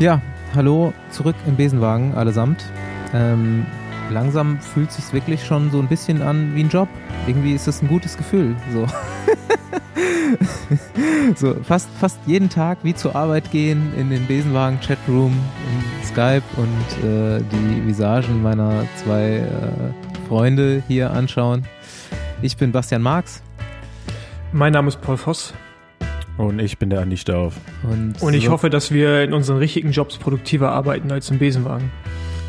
Ja, hallo, zurück im Besenwagen allesamt. Ähm, langsam fühlt sich wirklich schon so ein bisschen an wie ein Job. Irgendwie ist das ein gutes Gefühl. So, so fast, fast jeden Tag wie zur Arbeit gehen, in den Besenwagen, Chatroom, in Skype und äh, die Visagen meiner zwei äh, Freunde hier anschauen. Ich bin Bastian Marx. Mein Name ist Paul Voss. Und ich bin der Andi Stauf. Und, und ich so hoffe, dass wir in unseren richtigen Jobs produktiver arbeiten als im Besenwagen.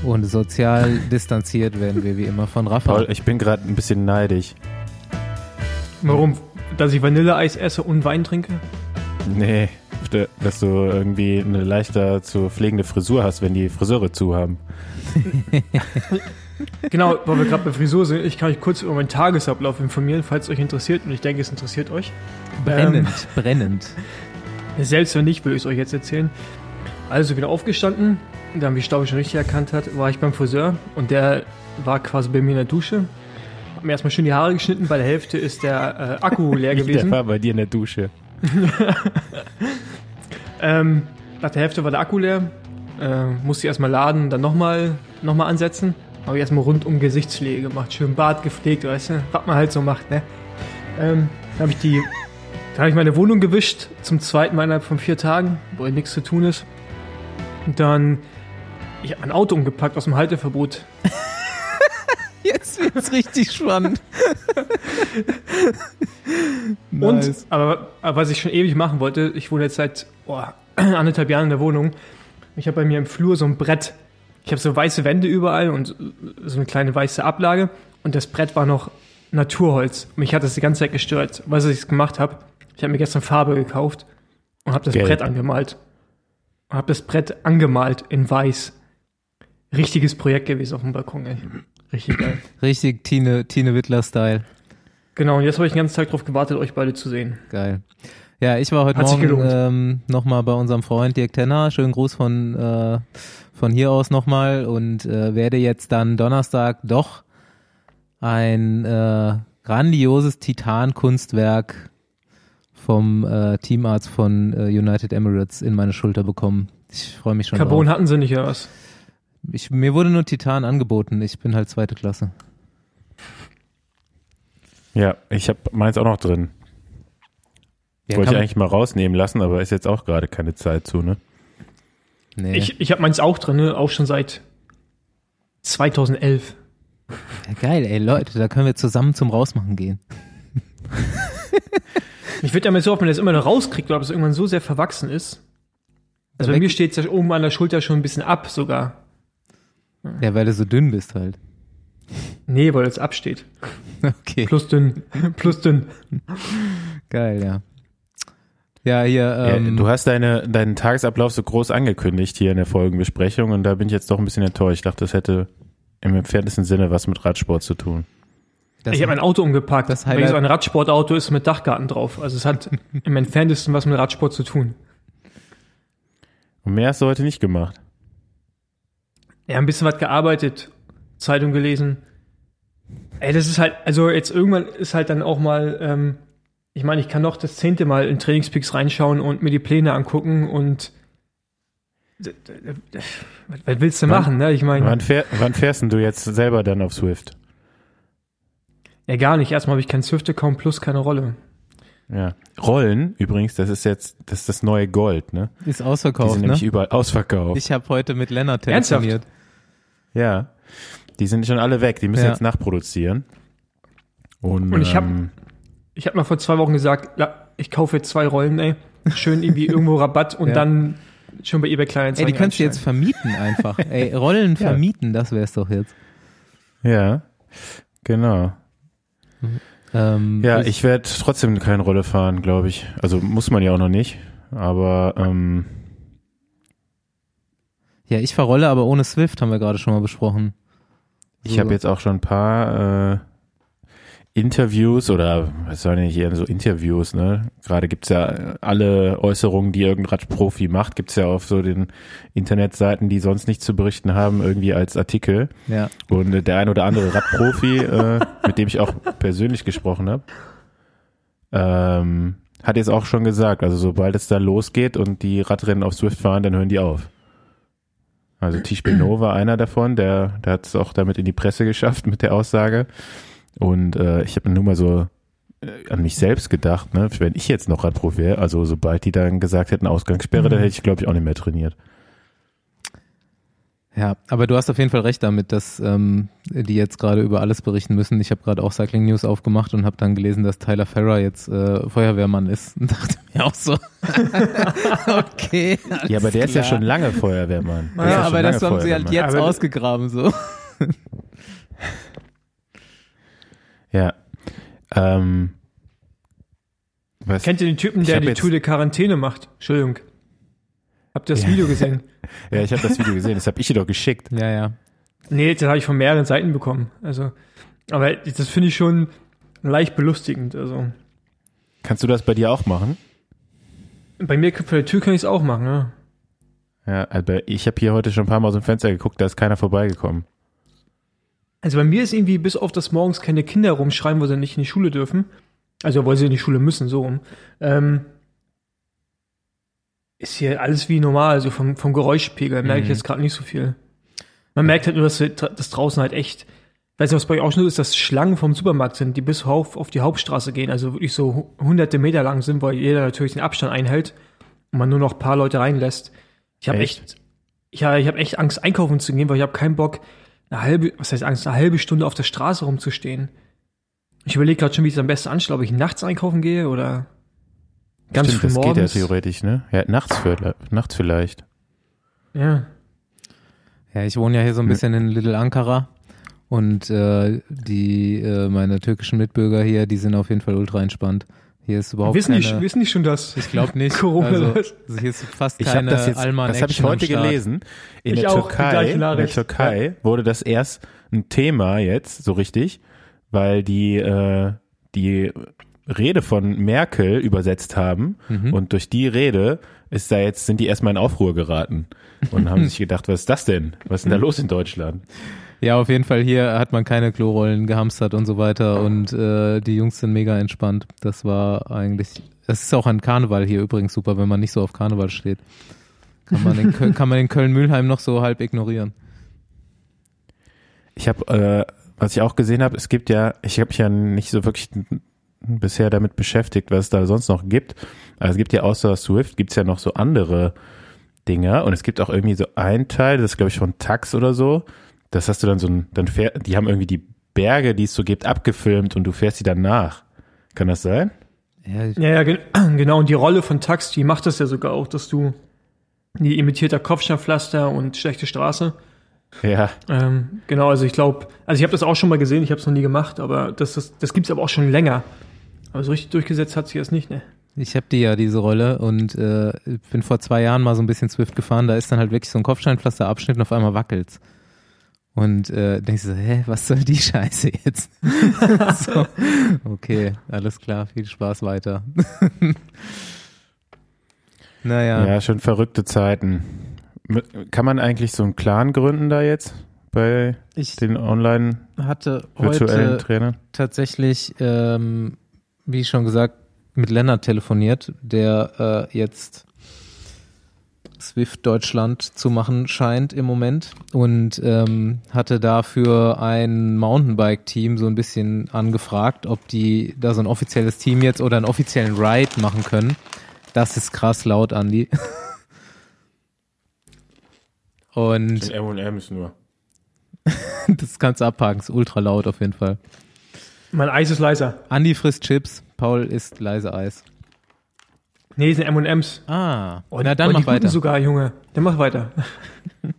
Und sozial distanziert werden wir wie immer von Rafa. Paul, ich bin gerade ein bisschen neidig. Warum? Dass ich Vanilleeis esse und Wein trinke? Nee, dass du irgendwie eine leichter zu pflegende Frisur hast, wenn die Friseure zu haben. genau, weil wir gerade bei Frisur sind, ich kann euch kurz über meinen Tagesablauf informieren, falls es euch interessiert und ich denke, es interessiert euch. Brennend, ähm, brennend. Selbst wenn nicht, will ich es euch jetzt erzählen. Also wieder aufgestanden, dann wie Staub schon richtig erkannt hat, war ich beim Friseur und der war quasi bei mir in der Dusche. Hab mir erstmal schön die Haare geschnitten, bei der Hälfte ist der äh, Akku leer gewesen. Der war bei dir in der Dusche. ähm, nach der Hälfte war der Akku leer, äh, musste ich erstmal laden, dann nochmal noch mal ansetzen. Habe ich erstmal rund um Gesichtspflege gemacht, schön Bart gepflegt, weißt du, was man halt so macht, ne? Ähm, dann habe ich die, dann habe ich meine Wohnung gewischt, zum zweiten Mal innerhalb von vier Tagen, wo nichts zu tun ist. Und dann, ich habe mein Auto umgepackt aus dem Halteverbot. Jetzt wird's richtig spannend. nice. Und, aber, aber, was ich schon ewig machen wollte, ich wohne jetzt seit oh, anderthalb Jahren in der Wohnung. Ich habe bei mir im Flur so ein Brett. Ich habe so weiße Wände überall und so eine kleine weiße Ablage. Und das Brett war noch Naturholz. Mich hat das die ganze Zeit gestört. Was ich gemacht habe, ich habe mir gestern Farbe gekauft und habe das Gelb. Brett angemalt. Und habe das Brett angemalt in weiß. Richtiges Projekt gewesen auf dem Balkon, ey. Richtig geil. Richtig Tine, Tine Wittler-Style. Genau, und jetzt habe ich den ganzen Tag darauf gewartet, euch beide zu sehen. Geil. Ja, ich war heute Hat Morgen ähm, nochmal bei unserem Freund Dirk Tenner. Schönen Gruß von, äh, von hier aus nochmal und äh, werde jetzt dann Donnerstag doch ein äh, grandioses Titan-Kunstwerk vom äh, Teamarzt von äh, United Emirates in meine Schulter bekommen. Ich freue mich schon. Carbon drauf. hatten sie nicht, ja was? Ich, mir wurde nur Titan angeboten. Ich bin halt zweite Klasse. Ja, ich habe meins auch noch drin. Ja, Wollte ich eigentlich mal rausnehmen lassen, aber ist jetzt auch gerade keine Zeit zu, ne? Nee. Ich, ich habe meins auch drin, ne? auch schon seit 2011. Ja, geil, ey, Leute, da können wir zusammen zum Rausmachen gehen. ich würde damit so, ob man das immer noch rauskriegt oder ob es irgendwann so sehr verwachsen ist. Also bei mir steht es ja oben an der Schulter schon ein bisschen ab sogar. Ja, weil du so dünn bist halt. Nee, weil es absteht. Okay. Plus dünn. Plus dünn. Geil, ja. Ja, hier. Ähm, ja, du hast deine, deinen Tagesablauf so groß angekündigt hier in der Folgenbesprechung und da bin ich jetzt doch ein bisschen enttäuscht. Ich dachte, das hätte im entferntesten Sinne was mit Radsport zu tun. Das ich habe mein Auto umgepackt. Das Weil so ein Radsportauto ist mit Dachgarten drauf. Also es hat im entferntesten was mit Radsport zu tun. Und mehr hast du heute nicht gemacht. Ja, ein bisschen was gearbeitet, Zeitung gelesen. Ey, das ist halt, also jetzt irgendwann ist halt dann auch mal, ähm, ich meine, ich kann noch das zehnte Mal in Trainingspeaks reinschauen und mir die Pläne angucken und was willst du wann, machen, ne? Ich meine. Wann, fähr, wann fährst du jetzt selber dann auf Swift? Ja, gar nicht. Erstmal habe ich kein Swift-Account plus keine Rolle. Ja. Rollen, übrigens, das ist jetzt, das ist das neue Gold, ne? Ist ausverkauft, Die sind ne? nämlich überall ausverkauft. Ich habe heute mit Lennart telefoniert. Ernsthaft? Ja. Die sind schon alle weg. Die müssen ja. jetzt nachproduzieren. Und, Und ich habe ähm, ich hab mal vor zwei Wochen gesagt, ich kaufe jetzt zwei Rollen, ey. Schön irgendwie irgendwo Rabatt und ja. dann schon bei eBay Kleinanzeigen. Ey, die könntest du jetzt vermieten einfach. ey, Rollen ja. vermieten, das wär's doch jetzt. Ja, genau. Ähm, ja, ich werde trotzdem keine Rolle fahren, glaube ich. Also muss man ja auch noch nicht. Aber ähm, ja, ich fahre Rolle, aber ohne Swift haben wir gerade schon mal besprochen. So. Ich habe jetzt auch schon ein paar äh, Interviews oder was soll ich eher so Interviews, ne? Gerade gibt's ja alle Äußerungen, die irgendein Radprofi macht, gibt's ja auf so den Internetseiten, die sonst nichts zu berichten haben, irgendwie als Artikel. Ja. Und äh, der ein oder andere Radprofi, äh, mit dem ich auch persönlich gesprochen habe, ähm, hat jetzt auch schon gesagt, also sobald es da losgeht und die Radrennen auf Swift fahren, dann hören die auf. Also Tisch Beno war einer davon, der, der hat es auch damit in die Presse geschafft mit der Aussage. Und äh, ich habe nur mal so äh, an mich selbst gedacht, ne, wenn ich jetzt noch Radprofi wäre, also sobald die dann gesagt hätten Ausgangssperre, mhm. dann hätte ich glaube ich auch nicht mehr trainiert. Ja, aber du hast auf jeden Fall recht damit, dass ähm, die jetzt gerade über alles berichten müssen. Ich habe gerade auch Cycling News aufgemacht und habe dann gelesen, dass Tyler Ferrer jetzt äh, Feuerwehrmann ist und dachte mir auch so, okay. Ja, aber der klar. ist ja schon lange Feuerwehrmann. Der ja, aber das haben sie halt jetzt aber ausgegraben so. ja. Ähm, was? Kennt ihr den Typen, der die Tour de Quarantäne macht? Entschuldigung. Habt ihr das ja. Video gesehen? ja, ich habe das Video gesehen. Das habe ich dir doch geschickt. Ja, ja. Nee, das habe ich von mehreren Seiten bekommen. Also, aber das finde ich schon leicht belustigend. Also. Kannst du das bei dir auch machen? Bei mir vor der Tür kann ich es auch machen, ja. Ja, also ich habe hier heute schon ein paar Mal aus dem Fenster geguckt, da ist keiner vorbeigekommen. Also bei mir ist irgendwie bis auf das morgens keine Kinder rumschreien, wo sie nicht in die Schule dürfen. Also weil sie in die Schule müssen, so rum. Ähm, ist hier alles wie normal, also vom, vom Geräuschpegel merke ich mhm. jetzt gerade nicht so viel. Man merkt halt nur, dass das draußen halt echt, weiß nicht, was bei euch auch schon ist, dass Schlangen vom Supermarkt sind, die bis auf, auf die Hauptstraße gehen, also wirklich so hunderte Meter lang sind, weil jeder natürlich den Abstand einhält und man nur noch ein paar Leute reinlässt. Ich habe echt? echt, ja, ich habe echt Angst, einkaufen zu gehen, weil ich habe keinen Bock, eine halbe, was heißt Angst, eine halbe Stunde auf der Straße rumzustehen. Ich überlege gerade schon, wie ich es am besten anstelle, ob ich nachts einkaufen gehe oder Ganz Stimmt, früh das morgens. geht ja theoretisch, ne? Ja, nachts, für, nachts vielleicht. Ja. Ja, ich wohne ja hier so ein bisschen in Little Ankara und äh, die äh, meine türkischen Mitbürger hier, die sind auf jeden Fall ultra entspannt. Hier ist überhaupt wissen keine... Die, wissen die schon das? Ich glaube nicht. Corona also, also, hier ist fast ich keine das jetzt, Alman Das habe ich heute gelesen. In ich der auch, Türkei, in der Türkei ja. wurde das erst ein Thema jetzt, so richtig, weil die, äh, die Rede von Merkel übersetzt haben mhm. und durch die Rede ist da jetzt, sind die erstmal in Aufruhr geraten und haben sich gedacht, was ist das denn? Was ist denn da los in Deutschland? Ja, auf jeden Fall hier hat man keine Klorollen gehamstert und so weiter und äh, die Jungs sind mega entspannt. Das war eigentlich, das ist auch an Karneval hier übrigens super, wenn man nicht so auf Karneval steht. Kann man in, kann man in Köln-Mühlheim noch so halb ignorieren. Ich habe, äh, was ich auch gesehen habe, es gibt ja, ich habe mich ja nicht so wirklich bisher damit beschäftigt, was es da sonst noch gibt. Also es gibt ja außer Swift gibt's ja noch so andere Dinger und es gibt auch irgendwie so ein Teil, das ist glaube ich von Tax oder so. Das hast du dann so ein, dann fährt, die haben irgendwie die Berge, die es so gibt, abgefilmt und du fährst sie dann nach. Kann das sein? Ja, ja, ja genau. Und die Rolle von Tax, die macht das ja sogar auch, dass du die imitiert der Kopfsteinpflaster und schlechte Straße. Ja. Ähm, genau, also ich glaube, also ich habe das auch schon mal gesehen, ich habe es noch nie gemacht, aber das, das, das gibt es aber auch schon länger. Aber so richtig durchgesetzt hat sich das nicht, ne? Ich habe die ja diese Rolle und äh, bin vor zwei Jahren mal so ein bisschen Swift gefahren. Da ist dann halt wirklich so ein Kopfsteinpflasterabschnitt und auf einmal wackelt's. Und äh, denkst du so, hä, was soll die Scheiße jetzt? so, okay, alles klar, viel Spaß weiter. naja. Ja, schon verrückte Zeiten. Kann man eigentlich so einen Clan gründen da jetzt bei ich den online hatte virtuellen Trainern? Tatsächlich ähm, wie schon gesagt, mit Lennart telefoniert, der äh, jetzt Swift Deutschland zu machen scheint im Moment und ähm, hatte dafür ein Mountainbike-Team so ein bisschen angefragt, ob die da so ein offizielles Team jetzt oder einen offiziellen Ride machen können. Das ist krass laut, Andi. und M&M's nur. das kannst du abhaken, ist ultra laut auf jeden Fall. Mein Eis ist leiser. Andi frisst Chips, Paul isst leise Eis. Nee, sind M&M's. Ah, oh, na dann oh, mach weiter. sogar, Junge. Dann mach weiter.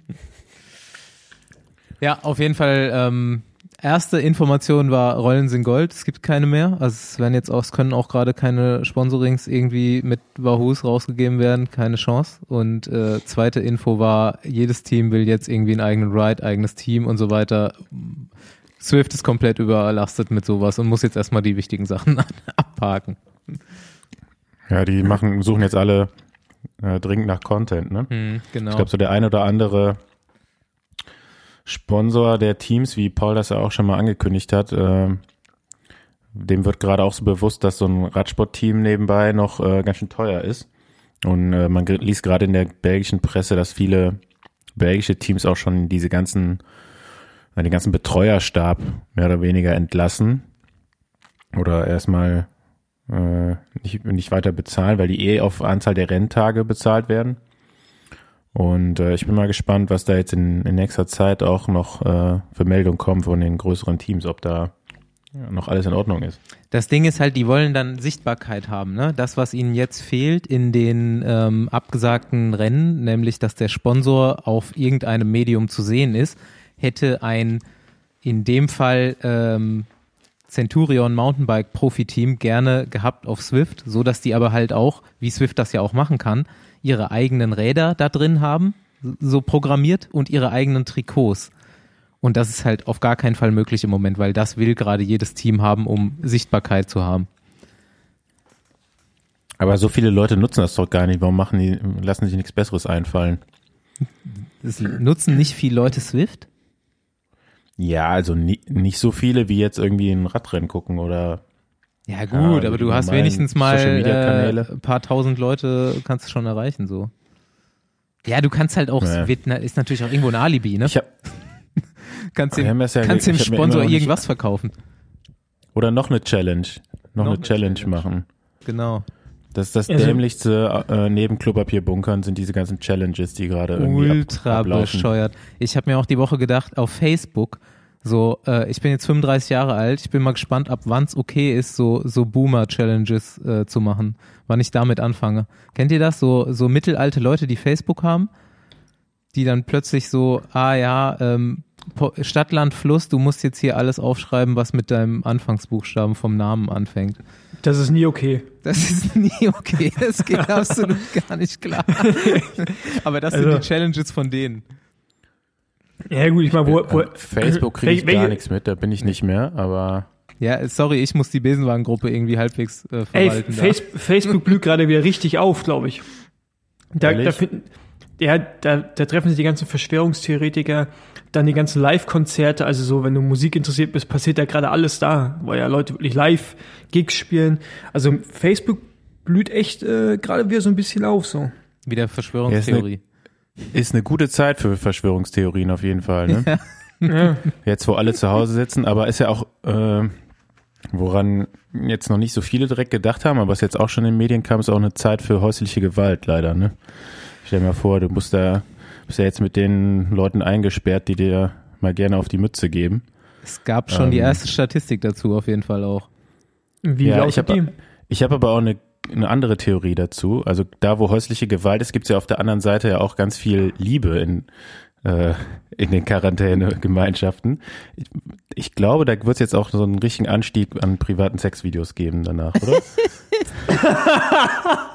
ja, auf jeden Fall. Ähm, erste Information war Rollen sind Gold. Es gibt keine mehr. Also es werden jetzt auch, es können auch gerade keine Sponsorings irgendwie mit Wahoos rausgegeben werden. Keine Chance. Und äh, zweite Info war, jedes Team will jetzt irgendwie einen eigenen Ride, eigenes Team und so weiter. Swift ist komplett überlastet mit sowas und muss jetzt erstmal die wichtigen Sachen abhaken. Ja, die machen, suchen jetzt alle äh, dringend nach Content, ne? Hm, genau. Ich glaube, so der ein oder andere Sponsor der Teams, wie Paul das ja auch schon mal angekündigt hat, äh, dem wird gerade auch so bewusst, dass so ein Radsportteam nebenbei noch äh, ganz schön teuer ist. Und äh, man liest gerade in der belgischen Presse, dass viele belgische Teams auch schon diese ganzen, den ganzen Betreuerstab mehr oder weniger entlassen oder erstmal äh, nicht, nicht weiter bezahlen, weil die eh auf Anzahl der Renntage bezahlt werden. Und äh, ich bin mal gespannt, was da jetzt in, in nächster Zeit auch noch äh, für Meldungen kommen von den größeren Teams, ob da noch alles in Ordnung ist. Das Ding ist halt, die wollen dann Sichtbarkeit haben. Ne? Das, was ihnen jetzt fehlt in den ähm, abgesagten Rennen, nämlich dass der Sponsor auf irgendeinem Medium zu sehen ist, hätte ein in dem Fall ähm, Centurion Mountainbike Profiteam gerne gehabt auf Swift, so dass die aber halt auch, wie Swift das ja auch machen kann, ihre eigenen Räder da drin haben, so programmiert und ihre eigenen Trikots. Und das ist halt auf gar keinen Fall möglich im Moment, weil das will gerade jedes Team haben, um Sichtbarkeit zu haben. Aber so viele Leute nutzen das doch gar nicht. Warum machen die, lassen sich nichts Besseres einfallen? Das nutzen nicht viele Leute Swift? Ja, also nie, nicht so viele, wie jetzt irgendwie ein Radrennen gucken oder. Ja gut, ja, aber du hast wenigstens mal äh, ein paar tausend Leute kannst du schon erreichen so. Ja, du kannst halt auch, ja. wird, ist natürlich auch irgendwo ein Alibi, ne? Ich hab, kannst dem, ja, kannst dem Sponsor irgendwas verkaufen. Oder noch eine Challenge. Noch, noch eine, Challenge, Challenge, machen. Genau. Das ist das also, dämlichste äh, neben Klopapierbunkern sind diese ganzen Challenges, die gerade irgendwie Ultra ab, bescheuert. Ich habe mir auch die Woche gedacht, auf Facebook, so, äh, ich bin jetzt 35 Jahre alt, ich bin mal gespannt, ab wann es okay ist, so, so Boomer-Challenges äh, zu machen, wann ich damit anfange. Kennt ihr das? So, so mittelalte Leute, die Facebook haben, die dann plötzlich so, ah ja, ähm, Stadt, Land, Fluss, du musst jetzt hier alles aufschreiben, was mit deinem Anfangsbuchstaben vom Namen anfängt. Das ist nie okay. Das ist nie okay. Das geht absolut gar nicht klar. Aber das also, sind die Challenges von denen. Ja gut, ich meine, wo, wo Facebook kriege ich gar nichts mit, da bin ich nicht mehr, aber ja, sorry, ich muss die Besenwagengruppe irgendwie halbwegs äh, verwalten. Ey, Face, Facebook blüht gerade wieder richtig auf, glaube ich. Da, da, finden, ja, da, da treffen sich die ganzen Verschwörungstheoretiker, dann die ganzen Live-Konzerte, also so, wenn du Musik interessiert bist, passiert ja gerade alles da, weil ja Leute wirklich live Gigs spielen. Also Facebook blüht echt äh, gerade wieder so ein bisschen auf, so. Wieder Verschwörungstheorie. Ja, ist, eine, ist eine gute Zeit für Verschwörungstheorien auf jeden Fall, ne? Ja. Jetzt, wo alle zu Hause sitzen, aber ist ja auch, äh, woran jetzt noch nicht so viele direkt gedacht haben, aber was jetzt auch schon in den Medien kam, ist auch eine Zeit für häusliche Gewalt, leider, ne? Stell dir mal vor, du musst da bist ja jetzt mit den Leuten eingesperrt, die dir mal gerne auf die Mütze geben. Es gab schon ähm, die erste Statistik dazu auf jeden Fall auch. Wie ja, ich habe ich hab aber auch eine, eine andere Theorie dazu. Also da, wo häusliche Gewalt ist, gibt es ja auf der anderen Seite ja auch ganz viel Liebe in, äh, in den Quarantäne-Gemeinschaften. Ich, ich, glaube, da wird es jetzt auch so einen richtigen Anstieg an privaten Sexvideos geben danach, oder?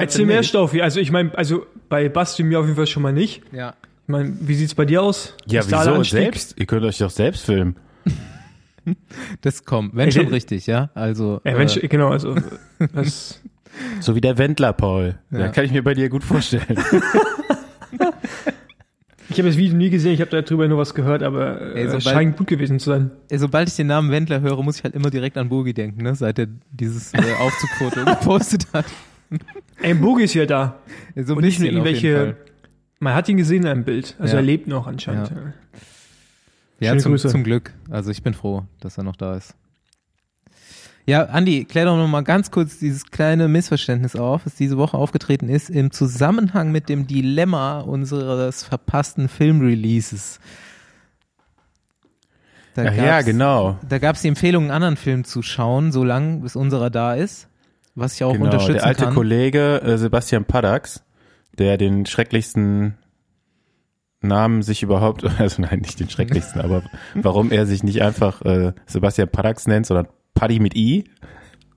Erzähl mehr, Staufi. Also ich meine, also bei Basti mir auf jeden Fall schon mal nicht. Ja. Ich meine, wie sieht's bei dir aus? Ja, Ist wieso selbst? Ihr könnt euch doch selbst filmen. Das kommt, wenn schon richtig, ja. Also ja, wenn äh, genau, also das so wie der Wendler, Paul. Ja. ja kann ich mir bei dir gut vorstellen. Ich habe das Video nie gesehen, ich habe darüber nur was gehört, aber äh, Ey, sobald, scheint gut gewesen zu sein. Ey, sobald ich den Namen Wendler höre, muss ich halt immer direkt an Bogi denken, ne? seit er dieses äh, Aufzugfoto gepostet hat. Ey, Bogi ist ja da. So ein Und nicht nur irgendwelche. Man hat ihn gesehen in einem Bild. Also ja. er lebt noch anscheinend. Ja, ja zum, zum, Glück. Also ich bin froh, dass er noch da ist. Ja, Andi, klär doch noch mal ganz kurz dieses kleine Missverständnis auf, das diese Woche aufgetreten ist im Zusammenhang mit dem Dilemma unseres verpassten Filmreleases. Da ja, genau. Da gab es die Empfehlung, einen anderen Film zu schauen, solange bis unserer da ist was ich auch genau, unterstützen kann. Der alte kann. Kollege äh, Sebastian Paddax, der den schrecklichsten Namen sich überhaupt, also nein, nicht den schrecklichsten, aber warum er sich nicht einfach äh, Sebastian Paddax nennt, sondern Paddy mit I,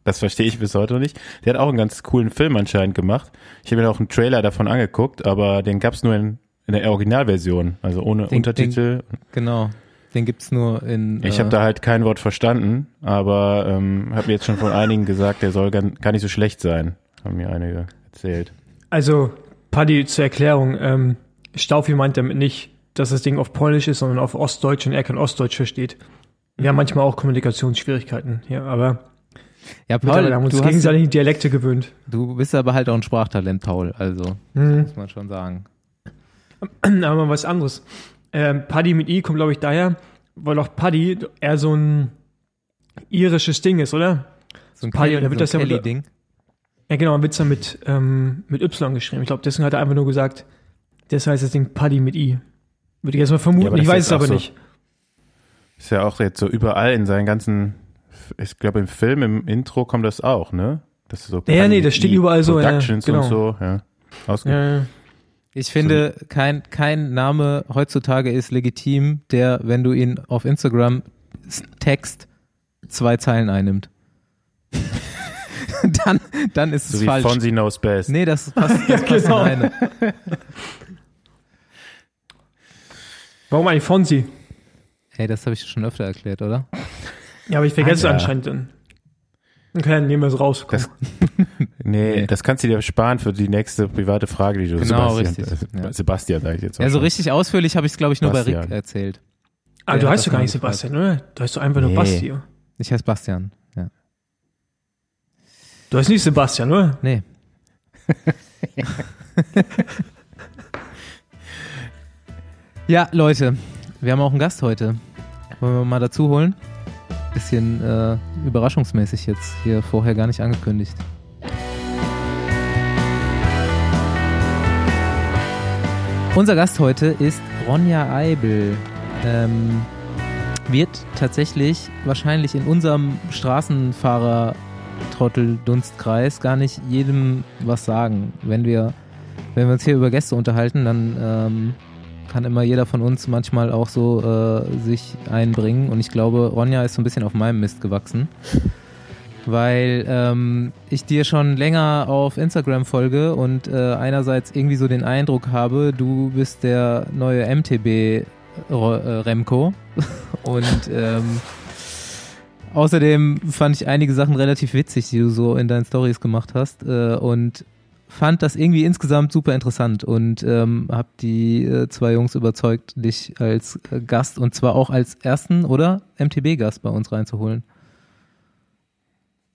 das verstehe ich bis heute noch nicht. Der hat auch einen ganz coolen Film anscheinend gemacht. Ich habe mir auch einen Trailer davon angeguckt, aber den gab's nur in, in der Originalversion, also ohne den, Untertitel. Den, genau. Den gibt's nur in. Ich äh, habe da halt kein Wort verstanden, aber ähm, habe mir jetzt schon von einigen gesagt, der soll gar, gar nicht so schlecht sein. Haben mir einige erzählt. Also, Paddy, zur Erklärung, ähm, Staufi meint damit nicht, dass das Ding auf Polnisch ist, sondern auf Ostdeutsch und er kein Ostdeutsch versteht. Wir haben manchmal auch Kommunikationsschwierigkeiten hier, aber Ja, Paul, wir haben uns gegenseitig die Dialekte gewöhnt. Du bist aber halt auch ein Sprachtalent, Paul, also mhm. muss man schon sagen. Aber mal was anderes. Ähm, Paddy mit I kommt, glaube ich, daher, weil auch Paddy eher so ein irisches Ding ist, oder? So ein Paddy, Kelly, so ein Kelly-Ding. Ja, genau, man wird es dann mit, ähm, mit Y geschrieben. Ich glaube, deswegen hat er einfach nur gesagt, das heißt das Ding Paddy mit I. Würde ich jetzt mal vermuten, ja, ich weiß es aber so, nicht. Ist ja auch jetzt so überall in seinen ganzen, ich glaube im Film, im Intro kommt das auch, ne? Das ist so ja, nee, das steht überall so. Productions ja, genau. und so, ja. ja. Ich finde, kein, kein Name heutzutage ist legitim, der, wenn du ihn auf Instagram text, zwei Zeilen einnimmt. dann, dann ist so es wie falsch. Fonzie knows best. Nee, das passt, das passt genau. in Warum eigentlich Fonzie? Hey, das habe ich schon öfter erklärt, oder? Ja, aber ich vergesse es anscheinend dann. Okay, dann nehmen wir es raus. Das, nee, nee, das kannst du dir sparen für die nächste private Frage, die du genau, Sebastian, richtig, äh, ja. Sebastian sag ich jetzt. Ja, so richtig ausführlich habe ich es, glaube ich, nur Bastian. bei Rick erzählt. Ah, du heißt doch gar nicht Sebastian, oder? Du heißt doch einfach nee. nur Basti. Ich heiße Bastian, ja. Du heißt nicht Sebastian, oder? Nee. ja, Leute, wir haben auch einen Gast heute. Wollen wir mal dazu holen? Bisschen äh, überraschungsmäßig jetzt, hier vorher gar nicht angekündigt. Unser Gast heute ist Ronja Eibel. Ähm, wird tatsächlich wahrscheinlich in unserem Straßenfahrer Trottel-Dunstkreis gar nicht jedem was sagen. Wenn wir, wenn wir uns hier über Gäste unterhalten, dann ähm, kann immer jeder von uns manchmal auch so äh, sich einbringen. Und ich glaube, Ronja ist so ein bisschen auf meinem Mist gewachsen. Weil ähm, ich dir schon länger auf Instagram folge und äh, einerseits irgendwie so den Eindruck habe, du bist der neue MTB äh, Remco. und ähm, außerdem fand ich einige Sachen relativ witzig, die du so in deinen Stories gemacht hast. Äh, und fand das irgendwie insgesamt super interessant und ähm, habe die äh, zwei Jungs überzeugt, dich als äh, Gast und zwar auch als ersten oder MTB-Gast bei uns reinzuholen.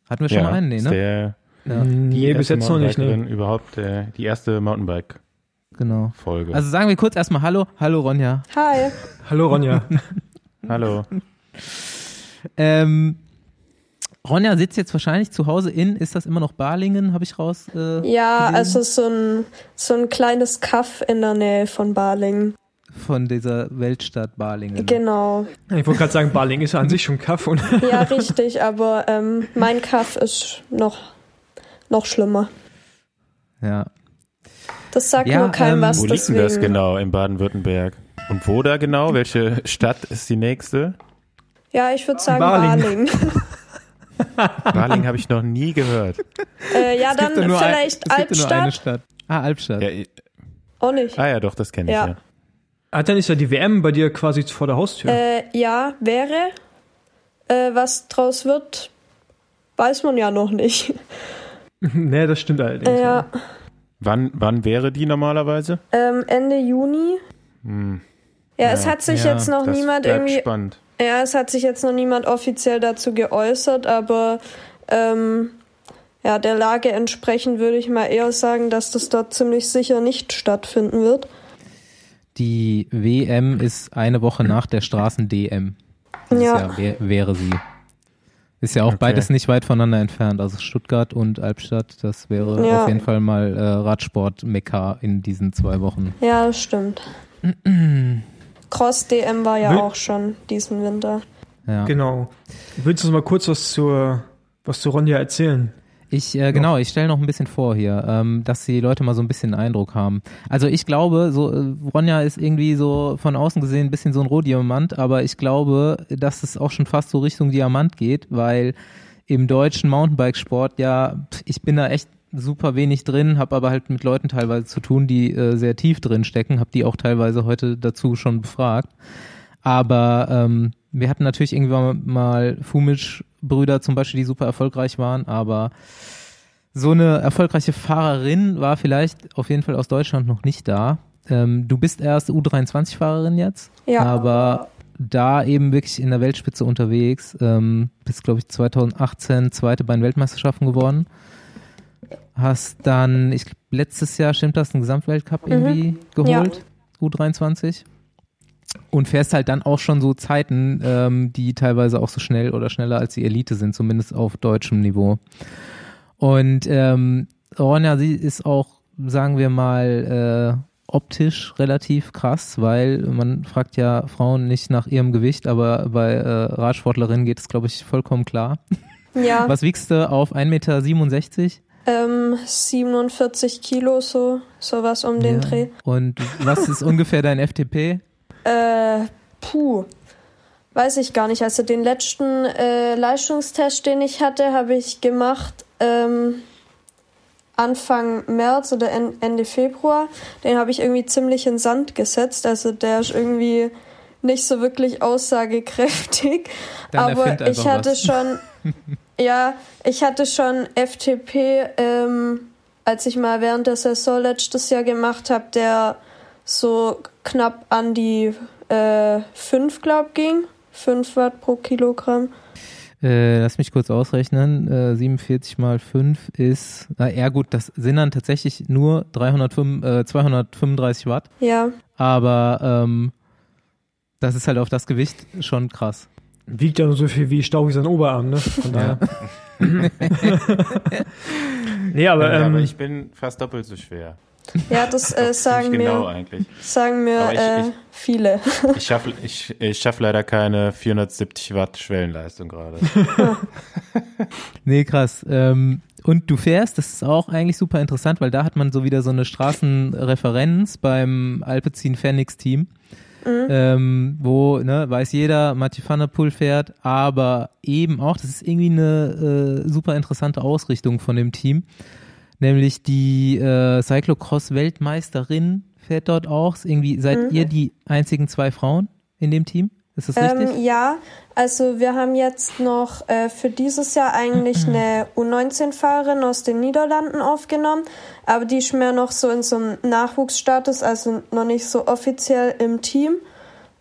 Hatten wir schon ja, mal einen? Nee, ne? Der, ja. Die bis jetzt noch nicht, ne? Überhaupt äh, die erste Mountainbike. Genau. Folge. Also sagen wir kurz erstmal Hallo. Hallo Ronja. Hi. Hallo Ronja. Hallo. ähm, Ronja sitzt jetzt wahrscheinlich zu Hause in, ist das immer noch Balingen, habe ich raus? Äh, ja, gelesen? also so ein, so ein kleines Kaff in der Nähe von Balingen. Von dieser Weltstadt Balingen. Genau. Ich wollte gerade sagen, Balingen ist ja an sich schon Kaff. Und ja, richtig, aber ähm, mein Kaff ist noch, noch schlimmer. Ja. Das sagt ja, nur keinem ähm, was. Wo liegt denn das genau in Baden-Württemberg? Und wo da genau? Welche Stadt ist die nächste? Ja, ich würde sagen Balingen. Balingen. Baling habe ich noch nie gehört. Äh, ja, dann vielleicht ein, Albstadt. Ah, Albstadt. Ja, Auch nicht. Ah ja, doch, das kenne ich ja. ja. Ah, dann ist ja die WM bei dir quasi vor der Haustür. Äh, ja, wäre. Äh, was draus wird, weiß man ja noch nicht. nee, das stimmt allerdings. Äh, ja. Wann, wann wäre die normalerweise? Ähm, Ende Juni. Hm. Ja, ja, es hat sich ja, jetzt noch niemand irgendwie. Spannend. Ja, es hat sich jetzt noch niemand offiziell dazu geäußert, aber ähm, ja, der Lage entsprechend würde ich mal eher sagen, dass das dort ziemlich sicher nicht stattfinden wird. Die WM ist eine Woche nach der Straßen-DM. Ja. Jahr wäre sie. Ist ja auch okay. beides nicht weit voneinander entfernt. Also Stuttgart und Albstadt, das wäre ja. auf jeden Fall mal äh, Radsport-Mekka in diesen zwei Wochen. Ja, das stimmt. Cross-DM war ja Will auch schon diesen Winter. Ja. Genau. Willst du mal kurz was zur, was zu Ronja erzählen? Ich, äh, genau, ich stelle noch ein bisschen vor hier, ähm, dass die Leute mal so ein bisschen Eindruck haben. Also ich glaube, so äh, Ronja ist irgendwie so von außen gesehen ein bisschen so ein Rohdiamant, aber ich glaube, dass es auch schon fast so Richtung Diamant geht, weil im deutschen Mountainbikesport ja, ich bin da echt super wenig drin, habe aber halt mit Leuten teilweise zu tun, die äh, sehr tief drin stecken, habe die auch teilweise heute dazu schon befragt. Aber ähm, wir hatten natürlich irgendwann mal Fumisch-Brüder zum Beispiel, die super erfolgreich waren, aber so eine erfolgreiche Fahrerin war vielleicht auf jeden Fall aus Deutschland noch nicht da. Ähm, du bist erst U23-Fahrerin jetzt, ja. aber da eben wirklich in der Weltspitze unterwegs. Ähm, bist, glaube ich, 2018 zweite bei den Weltmeisterschaften geworden. Hast dann, ich glaube, letztes Jahr, stimmt das, einen Gesamtweltcup mhm. irgendwie geholt? Ja. U23. Und fährst halt dann auch schon so Zeiten, ähm, die teilweise auch so schnell oder schneller als die Elite sind, zumindest auf deutschem Niveau. Und ähm, Ronja, sie ist auch, sagen wir mal, äh, optisch relativ krass, weil man fragt ja Frauen nicht nach ihrem Gewicht, aber bei äh, Radsportlerinnen geht es, glaube ich, vollkommen klar. Ja. Was wiegst du auf 1,67 Meter? Ähm, 47 Kilo, so sowas um den ja. Dreh. Und was ist ungefähr dein FTP? Äh, puh. Weiß ich gar nicht. Also den letzten äh, Leistungstest, den ich hatte, habe ich gemacht ähm, Anfang März oder Ende Februar. Den habe ich irgendwie ziemlich in Sand gesetzt. Also der ist irgendwie nicht so wirklich aussagekräftig. Dann Aber ich hatte was. schon, ja, ich hatte schon FTP, ähm, als ich mal während der Saison letztes Jahr gemacht habe, der so knapp an die äh, 5, glaube ging. 5 Watt pro Kilogramm. Äh, lass mich kurz ausrechnen. Äh, 47 mal 5 ist, na ja gut, das sind dann tatsächlich nur 305, äh, 235 Watt. Ja. Aber ähm, das ist halt auf das Gewicht schon krass. Wiegt ja nur so viel wie Stau wie sein Oberarm, ne? Von daher. Nee, aber, ähm, aber ich bin fast doppelt so schwer. Ja, das äh, sagen genau mir, eigentlich. sagen mir ich, äh, ich, viele. Ich schaffe ich, ich schaff leider keine 470 Watt Schwellenleistung gerade. nee, krass. Ähm, und du fährst, das ist auch eigentlich super interessant, weil da hat man so wieder so eine Straßenreferenz beim Alpecin Phoenix Team. Mhm. Ähm, wo, ne, weiß jeder, Mathieu van fährt, aber eben auch, das ist irgendwie eine äh, super interessante Ausrichtung von dem Team nämlich die äh, Cyclocross-Weltmeisterin fährt dort auch. Irgendwie seid mhm. ihr die einzigen zwei Frauen in dem Team? Ist das richtig? Ähm, ja, also wir haben jetzt noch äh, für dieses Jahr eigentlich eine U19-Fahrerin aus den Niederlanden aufgenommen, aber die ist mehr noch so in so einem Nachwuchsstatus, also noch nicht so offiziell im Team.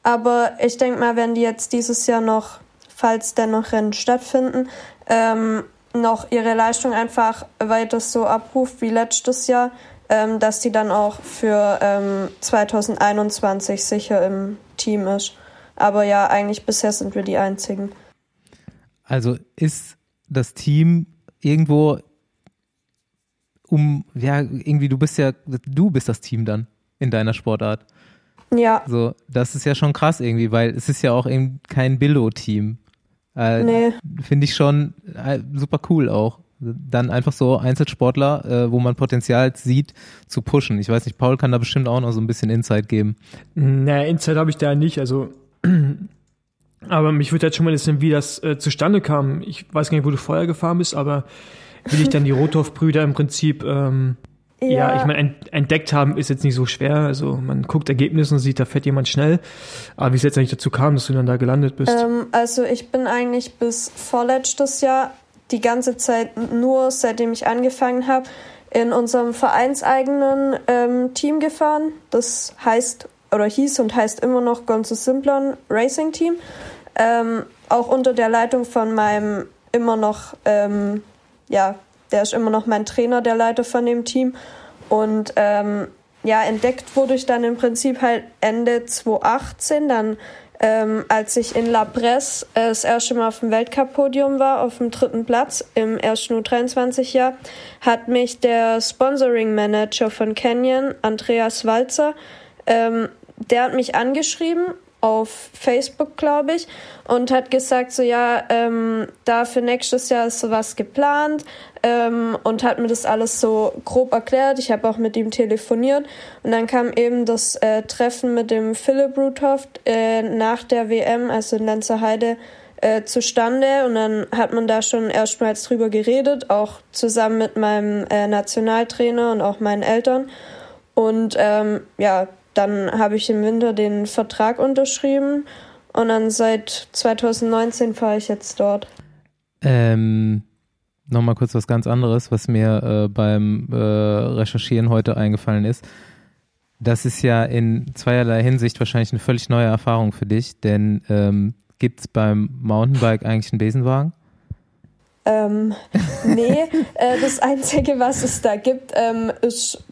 Aber ich denke mal, wenn die jetzt dieses Jahr noch, falls dennoch Rennen stattfinden, ähm, noch ihre Leistung einfach weiter so abruft wie letztes Jahr, ähm, dass sie dann auch für ähm, 2021 sicher im Team ist. Aber ja, eigentlich bisher sind wir die Einzigen. Also ist das Team irgendwo um, ja, irgendwie, du bist ja, du bist das Team dann in deiner Sportart. Ja. So, das ist ja schon krass irgendwie, weil es ist ja auch eben kein Billo-Team. Äh, nee. Finde ich schon äh, super cool auch. Dann einfach so Einzelsportler, äh, wo man Potenzial sieht, zu pushen. Ich weiß nicht, Paul kann da bestimmt auch noch so ein bisschen Insight geben. Naja, Insight habe ich da nicht. Also, aber mich würde jetzt schon mal interessieren, wie das äh, zustande kam. Ich weiß gar nicht, wo du vorher gefahren bist, aber wie dich dann die Rothoff-Brüder im Prinzip ähm, ja, ja ich meine, entdeckt haben ist jetzt nicht so schwer. Also man guckt Ergebnisse und sieht, da fährt jemand schnell. Aber wie es jetzt eigentlich dazu kam, dass du dann da gelandet bist? Ähm, also ich bin eigentlich bis vorletztes Jahr die ganze Zeit nur, seitdem ich angefangen habe, in unserem vereinseigenen ähm, Team gefahren. Das heißt oder hieß und heißt immer noch Gonzo Simplon Racing Team. Ähm, auch unter der Leitung von meinem immer noch ähm, ja, der ist immer noch mein Trainer, der Leiter von dem Team. Und ähm, ja, entdeckt wurde ich dann im Prinzip halt Ende 2018, dann ähm, als ich in La Presse äh, das erste Mal auf dem Weltcup-Podium war, auf dem dritten Platz im ersten U23-Jahr, hat mich der Sponsoring-Manager von Canyon, Andreas Walzer, ähm, der hat mich angeschrieben auf Facebook, glaube ich, und hat gesagt, so ja, ähm, da für nächstes Jahr ist sowas geplant ähm, und hat mir das alles so grob erklärt. Ich habe auch mit ihm telefoniert und dann kam eben das äh, Treffen mit dem Philipp Ruthoft äh, nach der WM, also in Lenzerheide, äh, zustande und dann hat man da schon erstmals drüber geredet, auch zusammen mit meinem äh, Nationaltrainer und auch meinen Eltern. Und ähm, ja, dann habe ich im Winter den Vertrag unterschrieben und dann seit 2019 fahre ich jetzt dort. Ähm, Nochmal kurz was ganz anderes, was mir äh, beim äh, Recherchieren heute eingefallen ist. das ist ja in zweierlei Hinsicht wahrscheinlich eine völlig neue Erfahrung für dich, denn ähm, gibt es beim Mountainbike eigentlich einen Besenwagen? Ähm, nee, äh, das Einzige, was es da gibt, ähm, ist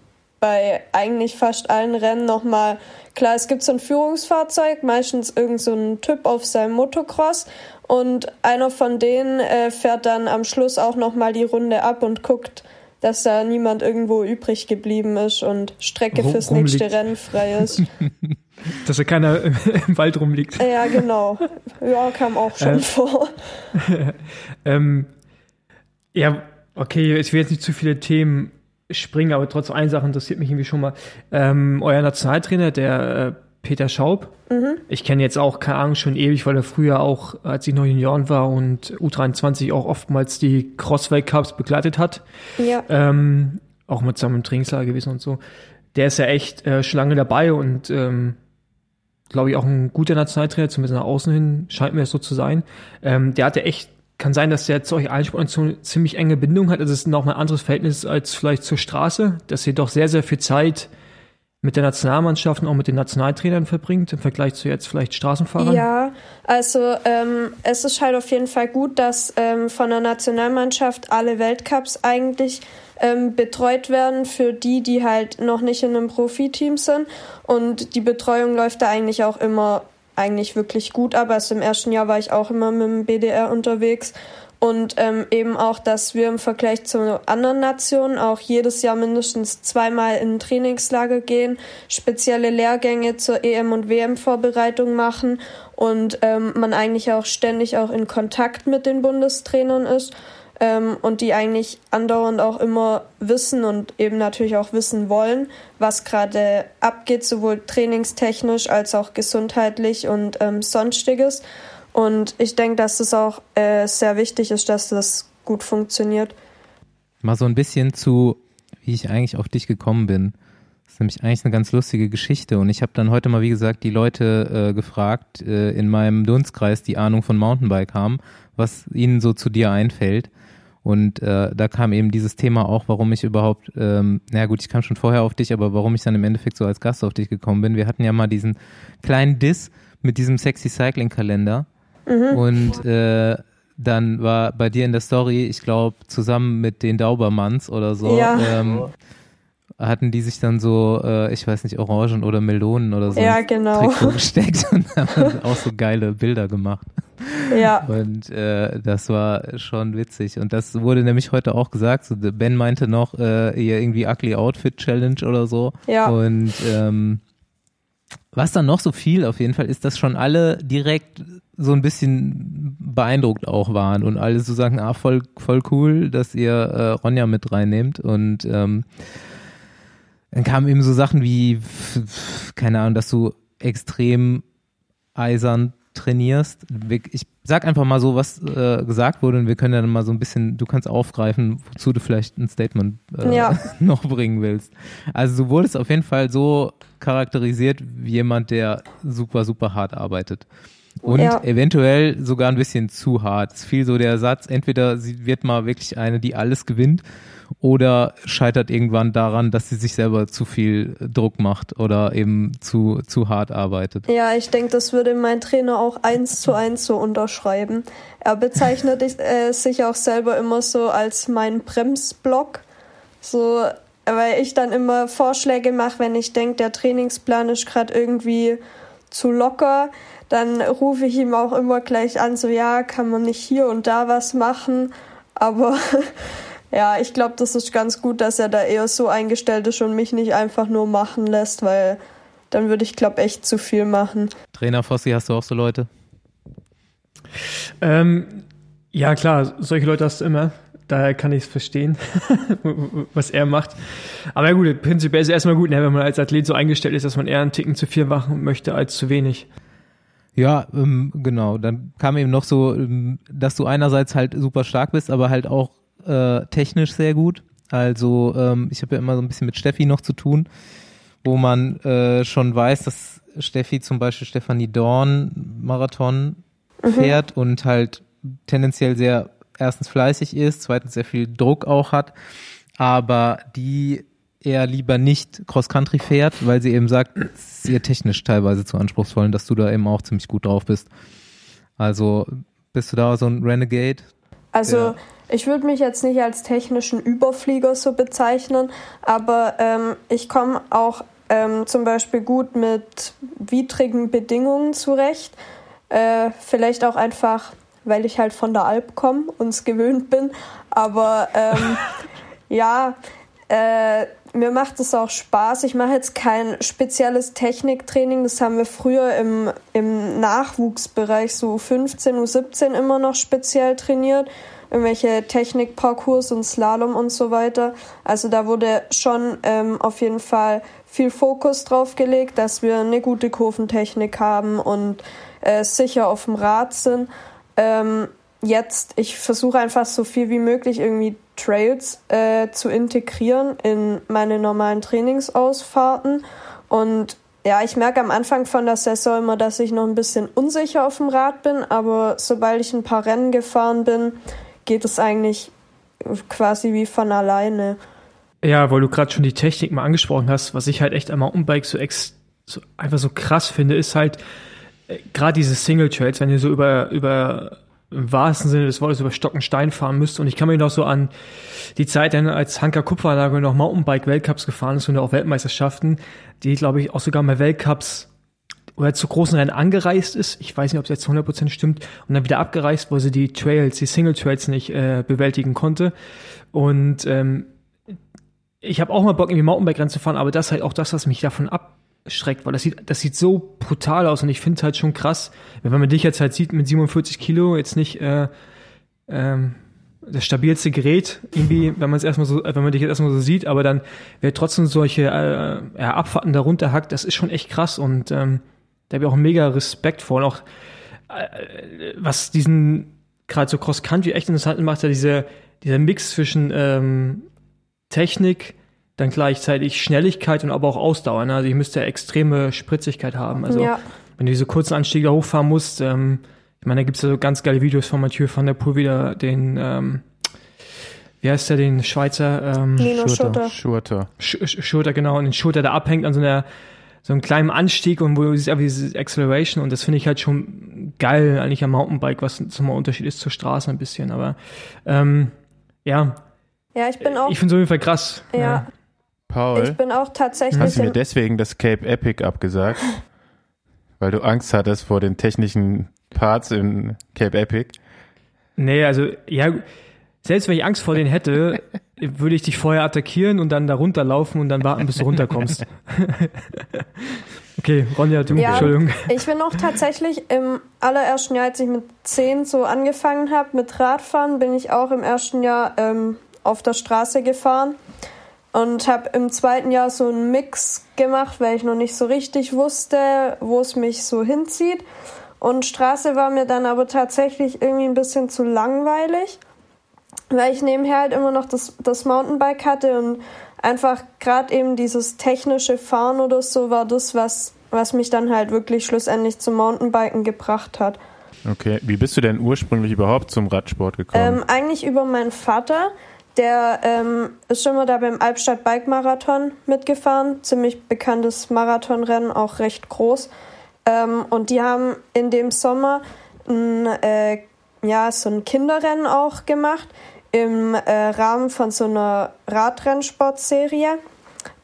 bei eigentlich fast allen Rennen nochmal, klar, es gibt so ein Führungsfahrzeug, meistens irgend so ein Typ auf seinem Motocross und einer von denen äh, fährt dann am Schluss auch nochmal die Runde ab und guckt, dass da niemand irgendwo übrig geblieben ist und Strecke fürs rumliegt. nächste Rennen frei ist. dass da keiner im Wald rumliegt. Ja, genau. Ja, kam auch schon äh, vor. ähm, ja, okay, ich will jetzt nicht zu viele Themen springen, aber trotzdem eine Sache interessiert mich irgendwie schon mal. Ähm, euer Nationaltrainer, der äh, Peter Schaub, mhm. ich kenne jetzt auch, keine Ahnung, schon ewig, weil er früher auch, als ich noch Junioren war und U23 auch oftmals die Crossway-Cups begleitet hat. Ja. Ähm, auch mit seinem Trainingslager gewesen und so. Der ist ja echt äh, schon lange dabei und ähm, glaube ich auch ein guter Nationaltrainer, zumindest nach außen hin scheint mir das so zu sein. Ähm, der hatte echt kann sein, dass der zu euch allen Sportnationen ziemlich enge Bindung hat. Also es ist noch mal ein anderes Verhältnis als vielleicht zur Straße, dass ihr doch sehr, sehr viel Zeit mit der Nationalmannschaft und auch mit den Nationaltrainern verbringt im Vergleich zu jetzt vielleicht Straßenfahrern? Ja, also ähm, es ist halt auf jeden Fall gut, dass ähm, von der Nationalmannschaft alle Weltcups eigentlich ähm, betreut werden für die, die halt noch nicht in einem Profiteam sind. Und die Betreuung läuft da eigentlich auch immer eigentlich wirklich gut ab. Also im ersten Jahr war ich auch immer mit dem BDR unterwegs und ähm, eben auch, dass wir im Vergleich zu anderen Nationen auch jedes Jahr mindestens zweimal in Trainingslager gehen, spezielle Lehrgänge zur EM- und WM-Vorbereitung machen und ähm, man eigentlich auch ständig auch in Kontakt mit den Bundestrainern ist ähm, und die eigentlich andauernd auch immer wissen und eben natürlich auch wissen wollen, was gerade abgeht, sowohl trainingstechnisch als auch gesundheitlich und ähm, sonstiges. Und ich denke, dass es auch äh, sehr wichtig ist, dass das gut funktioniert. Mal so ein bisschen zu, wie ich eigentlich auf dich gekommen bin. Das ist nämlich eigentlich eine ganz lustige Geschichte. Und ich habe dann heute mal, wie gesagt, die Leute äh, gefragt äh, in meinem Dunstkreis, die Ahnung von Mountainbike haben, was ihnen so zu dir einfällt. Und äh, da kam eben dieses Thema auch, warum ich überhaupt, ähm, naja gut, ich kam schon vorher auf dich, aber warum ich dann im Endeffekt so als Gast auf dich gekommen bin. Wir hatten ja mal diesen kleinen Diss mit diesem Sexy Cycling Kalender. Mhm. Und äh, dann war bei dir in der Story, ich glaube, zusammen mit den Daubermanns oder so, ja. ähm, hatten die sich dann so, äh, ich weiß nicht, Orangen oder Melonen oder so ja, genau. gesteckt und haben auch so geile Bilder gemacht. Ja. Und äh, das war schon witzig. Und das wurde nämlich heute auch gesagt. So, ben meinte noch, äh, ihr irgendwie Ugly Outfit Challenge oder so. Ja. Und ähm, was dann noch so viel auf jeden Fall ist, dass schon alle direkt so ein bisschen beeindruckt auch waren und alle so sagen, ah, voll, voll cool, dass ihr äh, Ronja mit reinnehmt und ähm, dann kamen eben so Sachen wie, keine Ahnung, dass du extrem eisern trainierst. Ich sag einfach mal so, was äh, gesagt wurde und wir können dann mal so ein bisschen, du kannst aufgreifen, wozu du vielleicht ein Statement äh, ja. noch bringen willst. Also du wurdest auf jeden Fall so charakterisiert wie jemand, der super, super hart arbeitet. Und ja. eventuell sogar ein bisschen zu hart. Es fiel so der Satz, entweder sie wird mal wirklich eine, die alles gewinnt, oder scheitert irgendwann daran, dass sie sich selber zu viel Druck macht oder eben zu, zu hart arbeitet. Ja, ich denke, das würde mein Trainer auch eins zu eins so unterschreiben. Er bezeichnet äh, sich auch selber immer so als mein Bremsblock. So, weil ich dann immer Vorschläge mache, wenn ich denke, der Trainingsplan ist gerade irgendwie zu locker dann rufe ich ihm auch immer gleich an, so ja, kann man nicht hier und da was machen. Aber ja, ich glaube, das ist ganz gut, dass er da eher so eingestellt ist und mich nicht einfach nur machen lässt, weil dann würde ich, glaube echt zu viel machen. Trainer Fossi, hast du auch so Leute? Ähm, ja, klar, solche Leute hast du immer. Daher kann ich es verstehen, was er macht. Aber ja, gut, prinzipiell ist es erstmal gut, ne, wenn man als Athlet so eingestellt ist, dass man eher einen Ticken zu viel machen möchte als zu wenig. Ja, ähm, genau. Dann kam eben noch so, ähm, dass du einerseits halt super stark bist, aber halt auch äh, technisch sehr gut. Also ähm, ich habe ja immer so ein bisschen mit Steffi noch zu tun, wo man äh, schon weiß, dass Steffi zum Beispiel Stefanie Dorn Marathon mhm. fährt und halt tendenziell sehr erstens fleißig ist, zweitens sehr viel Druck auch hat, aber die eher lieber nicht Cross-Country fährt, weil sie eben sagt, es ist ihr technisch teilweise zu anspruchsvoll und dass du da eben auch ziemlich gut drauf bist. Also bist du da so ein Renegade? Also ja. Ich würde mich jetzt nicht als technischen Überflieger so bezeichnen, aber ähm, ich komme auch ähm, zum Beispiel gut mit widrigen Bedingungen zurecht. Äh, vielleicht auch einfach, weil ich halt von der Alp komme und es gewöhnt bin. Aber ähm, ja, äh, mir macht es auch Spaß. Ich mache jetzt kein spezielles Techniktraining. Das haben wir früher im, im Nachwuchsbereich, so 15, U17 immer noch speziell trainiert. Irgendwelche Technikparcours und Slalom und so weiter. Also da wurde schon ähm, auf jeden Fall viel Fokus drauf gelegt, dass wir eine gute Kurventechnik haben und äh, sicher auf dem Rad sind. Ähm, jetzt, ich versuche einfach so viel wie möglich irgendwie Trails äh, zu integrieren in meine normalen Trainingsausfahrten. Und ja, ich merke am Anfang von der Saison immer, dass ich noch ein bisschen unsicher auf dem Rad bin, aber sobald ich ein paar Rennen gefahren bin, geht es eigentlich quasi wie von alleine. Ja, weil du gerade schon die Technik mal angesprochen hast, was ich halt echt am Mountainbike so, ex, so einfach so krass finde, ist halt äh, gerade diese Single Trails, wenn ihr so über über im wahrsten Sinne des Wortes über Stock und Stein fahren müsst. Und ich kann mich noch so an die Zeit, als Hanka Kupferlage noch Mountainbike-Weltcups gefahren ist und auch Weltmeisterschaften, die, glaube ich, auch sogar mal Weltcups oder zu großen Rennen angereist ist. Ich weiß nicht, ob es jetzt 100% stimmt. Und dann wieder abgereist, wo sie die Trails, die Single Trails nicht äh, bewältigen konnte. Und ähm, ich habe auch mal Bock, irgendwie Mountainbike-Rennen zu fahren, aber das ist halt auch das, was mich davon ab schreckt, weil das sieht, das sieht so brutal aus und ich finde es halt schon krass, wenn man dich jetzt halt sieht mit 47 Kilo, jetzt nicht äh, ähm, das stabilste Gerät, irgendwie, wenn man es erstmal so, wenn man dich jetzt erstmal so sieht, aber dann wer trotzdem solche äh, ja, Abfahrten darunter hackt, das ist schon echt krass und ähm, da habe ich auch mega Respekt vor und auch äh, was diesen gerade so Cross Country echt interessant macht, ja diese dieser Mix zwischen ähm, Technik, dann gleichzeitig Schnelligkeit und aber auch Ausdauer. Ne? Also ich müsste extreme Spritzigkeit haben. Also ja. wenn du diese kurzen Anstiege hochfahren musst, ähm, ich meine, da gibt es ja so ganz geile Videos von Mathieu van der Poel wieder, den, ähm, wie heißt der, den Schweizer? Ähm, Lino Schurter. Schurter. Schurter, genau. Und den Schurter, der abhängt an so einer so einem kleinen Anstieg und wo du siehst einfach diese Acceleration und das finde ich halt schon geil eigentlich am Mountainbike, was zum Unterschied ist zur Straße ein bisschen. Aber ähm, ja. Ja, ich bin auch. Ich finde es auf jeden Fall krass. Ja. ja. Paul, ich bin auch tatsächlich. Hast du mir deswegen das Cape Epic abgesagt? weil du Angst hattest vor den technischen Parts in Cape Epic? Nee, also, ja, selbst wenn ich Angst vor denen hätte, würde ich dich vorher attackieren und dann da runterlaufen und dann warten, bis du runterkommst. okay, Ronja, du, ja, Entschuldigung. Ich bin auch tatsächlich im allerersten Jahr, als ich mit zehn so angefangen habe mit Radfahren, bin ich auch im ersten Jahr ähm, auf der Straße gefahren und habe im zweiten Jahr so einen Mix gemacht, weil ich noch nicht so richtig wusste, wo es mich so hinzieht. Und Straße war mir dann aber tatsächlich irgendwie ein bisschen zu langweilig, weil ich nebenher halt immer noch das, das Mountainbike hatte und einfach gerade eben dieses technische Fahren oder so war das, was, was mich dann halt wirklich schlussendlich zum Mountainbiken gebracht hat. Okay, wie bist du denn ursprünglich überhaupt zum Radsport gekommen? Ähm, eigentlich über meinen Vater. Der ähm, ist schon mal da beim Albstadt Bike Marathon mitgefahren. Ziemlich bekanntes Marathonrennen, auch recht groß. Ähm, und die haben in dem Sommer ein, äh, ja, so ein Kinderrennen auch gemacht im äh, Rahmen von so einer Radrennsportserie.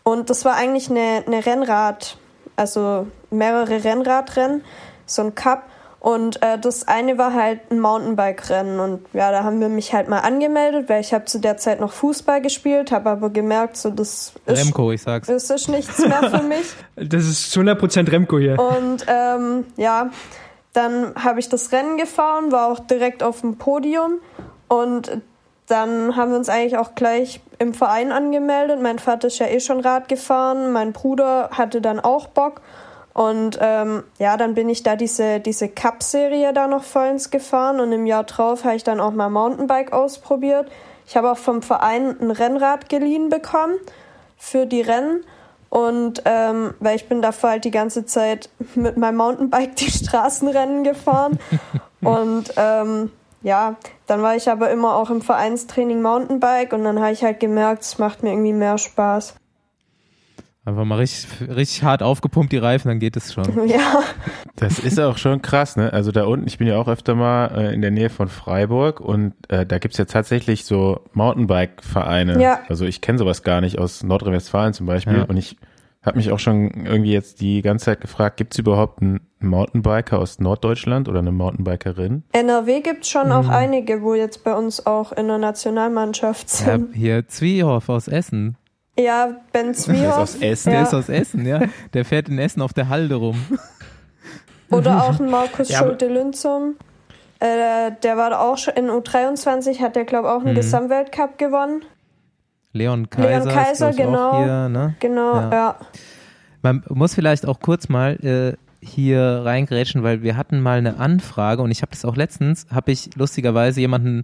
Und das war eigentlich eine, eine Rennrad, also mehrere Rennradrennen, so ein Cup. Und äh, das eine war halt ein Mountainbike-Rennen. Und ja, da haben wir mich halt mal angemeldet, weil ich habe zu der Zeit noch Fußball gespielt, habe aber gemerkt, so das ist, Remco, ich sag's. das ist nichts mehr für mich. das ist zu 100% Remco hier. Und ähm, ja, dann habe ich das Rennen gefahren, war auch direkt auf dem Podium. Und dann haben wir uns eigentlich auch gleich im Verein angemeldet. Mein Vater ist ja eh schon Rad gefahren, mein Bruder hatte dann auch Bock. Und ähm, ja, dann bin ich da diese, diese Cup-Serie da noch vollends gefahren und im Jahr drauf habe ich dann auch mal Mountainbike ausprobiert. Ich habe auch vom Verein ein Rennrad geliehen bekommen für die Rennen. Und ähm, weil ich bin davor halt die ganze Zeit mit meinem Mountainbike die Straßenrennen gefahren. und ähm, ja, dann war ich aber immer auch im Vereinstraining Mountainbike und dann habe ich halt gemerkt, es macht mir irgendwie mehr Spaß. Einfach mal richtig, richtig hart aufgepumpt, die Reifen, dann geht es schon. Ja. Das ist auch schon krass, ne? Also da unten, ich bin ja auch öfter mal äh, in der Nähe von Freiburg und äh, da gibt's ja tatsächlich so Mountainbike-Vereine. Ja. Also ich kenne sowas gar nicht aus Nordrhein-Westfalen zum Beispiel Ja. und ich habe mich auch schon irgendwie jetzt die ganze Zeit gefragt, gibt's überhaupt einen Mountainbiker aus Norddeutschland oder eine Mountainbikerin? NRW gibt schon Mhm. auch einige, wo jetzt bei uns auch in der Nationalmannschaft Ja, sind. hier Zwiehoff aus Essen. Ja, Ben Der ist Zwiehoff. aus Essen. Der Ja. ist aus Essen, ja. Der fährt in Essen auf der Halde rum. Oder auch ein Markus Ja, Schulte-Lünzum. Äh, der war auch schon in U23, hat der, glaube ich, auch einen Mhm. Gesamtweltcup gewonnen. Leon Kaiser, Leon Kaiser, ist, genau. hier, ne? Genau, Ja. ja. Man muss vielleicht auch kurz mal äh, hier reingrätschen, weil wir hatten mal eine Anfrage und ich habe das auch letztens, habe ich lustigerweise jemanden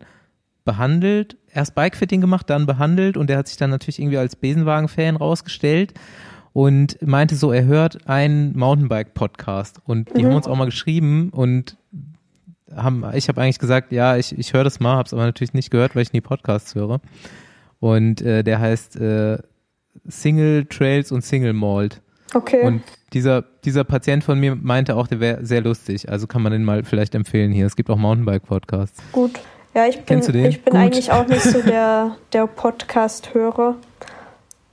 behandelt, erst Bikefitting gemacht, dann behandelt und der hat sich dann natürlich irgendwie als Besenwagen-Fan rausgestellt und meinte so, er hört einen Mountainbike-Podcast und die Mhm. haben uns auch mal geschrieben und haben, ich habe eigentlich gesagt, ja, ich, ich höre das mal, habe es aber natürlich nicht gehört, weil ich nie Podcasts höre. Und äh, der heißt äh, Single Trails und Single Malt. Okay. Und dieser, dieser Patient von mir meinte auch, der wäre sehr lustig. Also kann man den mal vielleicht empfehlen hier. Es gibt auch Mountainbike-Podcasts. Gut. Ja, ich bin, Kennst du den? Ich bin Gut. eigentlich auch nicht so der, der Podcast-Hörer.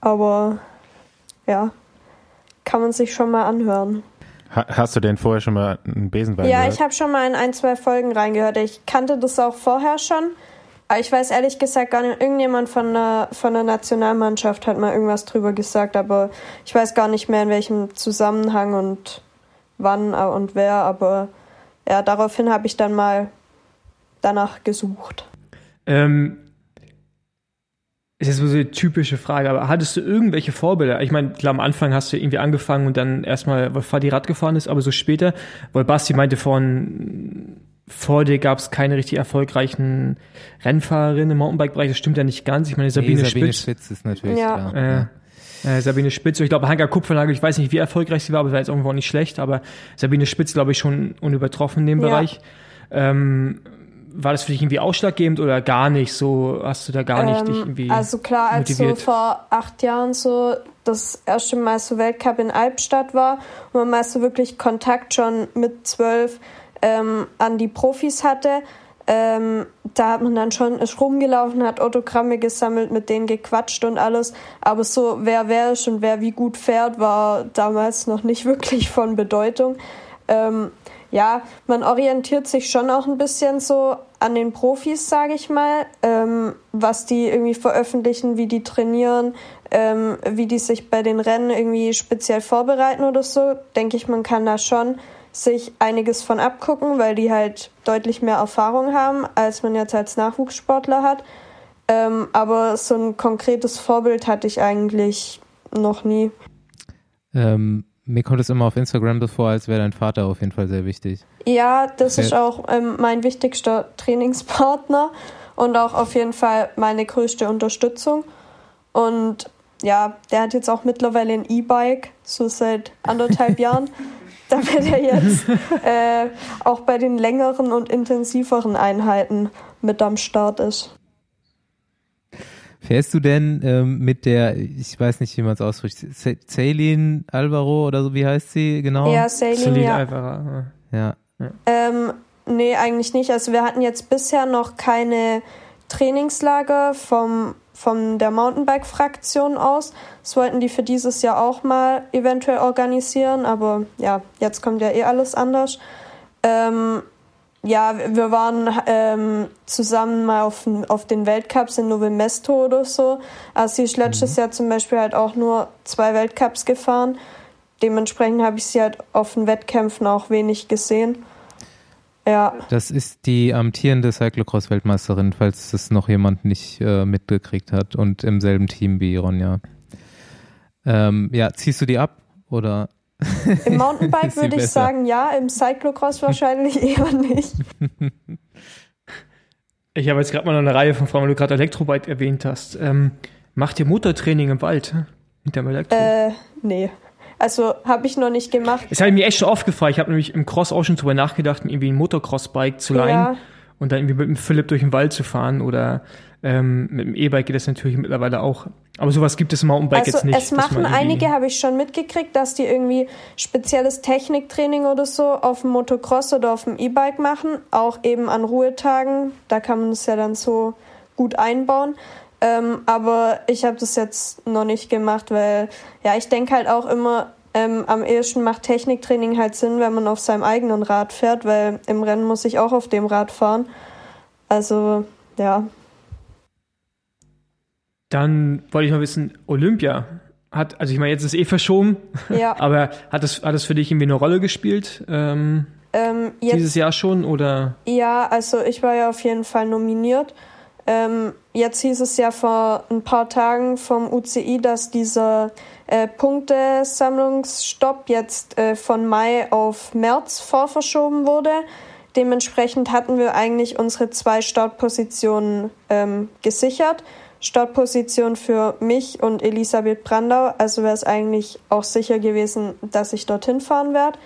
Aber ja, kann man sich schon mal anhören. Ha hast du denn vorher schon mal einen Besenwagen ja, gehört? ich habe schon mal in ein, zwei Folgen reingehört. Ich kannte das auch vorher schon. Ich weiß ehrlich gesagt gar nicht, irgendjemand von der, von der Nationalmannschaft hat mal irgendwas drüber gesagt, aber ich weiß gar nicht mehr in welchem Zusammenhang und wann und wer, aber ja, daraufhin habe ich dann mal danach gesucht. Ähm, ist jetzt so eine typische Frage, aber hattest du irgendwelche Vorbilder? Ich meine, klar, am Anfang hast du irgendwie angefangen und dann erstmal, weil Fadi Rad gefahren ist, aber so später, weil Basti meinte vorhin, vor dir gab es keine richtig erfolgreichen Rennfahrerinnen im Mountainbike-Bereich. Das stimmt ja nicht ganz. Ich meine, Sabine, Nee, Sabine Spitz, Spitz ist natürlich Ja. klar. äh, äh, Sabine Spitz, ich glaube, Hanka Kupfernagel, ich weiß nicht, wie erfolgreich sie war, aber war jetzt irgendwo auch nicht schlecht, aber Sabine Spitz, glaube ich, schon unübertroffen in dem Ja. Bereich. Ähm, war das für dich irgendwie ausschlaggebend oder gar nicht so? Hast du da gar nicht dich irgendwie. Also klar, als motiviert? so vor acht Jahren so das erste Mal so Weltcup in Albstadt war und man mal so wirklich Kontakt schon mit zwölf ähm, an die Profis hatte, ähm, da hat man dann schon ist rumgelaufen, hat Autogramme gesammelt, mit denen gequatscht und alles. Aber so wer wer ist und wer wie gut fährt, war damals noch nicht wirklich von Bedeutung. Ähm, ja, man orientiert sich schon auch ein bisschen so an den Profis, sage ich mal, ähm, was die irgendwie veröffentlichen, wie die trainieren, ähm, wie die sich bei den Rennen irgendwie speziell vorbereiten oder so. Denke ich, man kann da schon sich einiges von abgucken, weil die halt deutlich mehr Erfahrung haben, als man jetzt als Nachwuchssportler hat. Ähm, aber so ein konkretes Vorbild hatte ich eigentlich noch nie. Ähm, mir kommt es immer auf Instagram so vor, als wäre dein Vater auf jeden Fall sehr wichtig. Ja, das Sehr- ist auch ähm, mein wichtigster Trainingspartner und auch auf jeden Fall meine größte Unterstützung. Und ja, der hat jetzt auch mittlerweile ein E-Bike, so seit anderthalb Jahren, damit er jetzt äh, auch bei den längeren und intensiveren Einheiten mit am Start ist. Fährst du denn ähm, mit der, ich weiß nicht, wie man es ausspricht, Ce- Celine Alvaro oder so, wie heißt sie genau? Ja, Sailing, Celine ja. Alvaro, Ja. Ähm, nee, eigentlich nicht. Also wir hatten jetzt bisher noch keine Trainingslager vom, von der Mountainbike-Fraktion aus. Das wollten die für dieses Jahr auch mal eventuell organisieren, aber ja, jetzt kommt ja eh alles anders. Ähm, ja, wir waren ähm, zusammen mal auf, auf den Weltcups in Novo Mesto oder so. Also sie ist letztes Jahr zum Beispiel halt auch nur zwei Weltcups gefahren. Dementsprechend habe ich sie halt auf den Wettkämpfen auch wenig gesehen. Ja, Das ist die amtierende Cyclocross-Weltmeisterin, falls das noch jemand nicht äh, mitgekriegt hat und im selben Team wie Ronja. Ähm, ja, ziehst du die ab oder? im Mountainbike würde ich sagen ja, im Cyclocross wahrscheinlich eher nicht. Ich habe jetzt gerade mal noch eine Reihe von Fragen, weil du gerade Elektrobike erwähnt hast. Ähm, macht ihr Motortraining im Wald? Hinterm Elektro? Äh, nee. Also habe ich noch nicht gemacht. Das habe ich mir echt schon oft gefragt. Ich habe nämlich im Cross auch schon drüber nachgedacht, irgendwie ein Motocross-Bike zu leihen Ja. und dann irgendwie mit dem Philipp durch den Wald zu fahren oder Ähm, mit dem E-Bike geht das natürlich mittlerweile auch. Aber sowas gibt es im Mountainbike also jetzt nicht. Es machen einige, habe ich schon mitgekriegt, dass die irgendwie spezielles Techniktraining oder so auf dem Motocross oder auf dem E-Bike machen, auch eben an Ruhetagen. Da kann man es ja dann so gut einbauen. Ähm, aber ich habe das jetzt noch nicht gemacht, weil ja, ich denke halt auch immer, ähm, am ehesten macht Techniktraining halt Sinn, wenn man auf seinem eigenen Rad fährt, weil im Rennen muss ich auch auf dem Rad fahren. Also ja, dann wollte ich mal wissen, Olympia hat, also ich meine, jetzt ist es eh verschoben, ja. aber hat es, hat es für dich irgendwie eine Rolle gespielt? Ähm, ähm, jetzt, dieses Jahr schon oder? Ja, also ich war ja auf jeden Fall nominiert. Ähm, jetzt hieß es ja vor ein paar Tagen vom UCI, dass dieser äh, Punktesammlungsstopp jetzt äh, von Mai auf März vorverschoben wurde. Dementsprechend hatten wir eigentlich unsere zwei Startpositionen ähm, gesichert. Startposition für mich und Elisabeth Brandau. Also wäre es eigentlich auch sicher gewesen, dass ich dorthin fahren werde,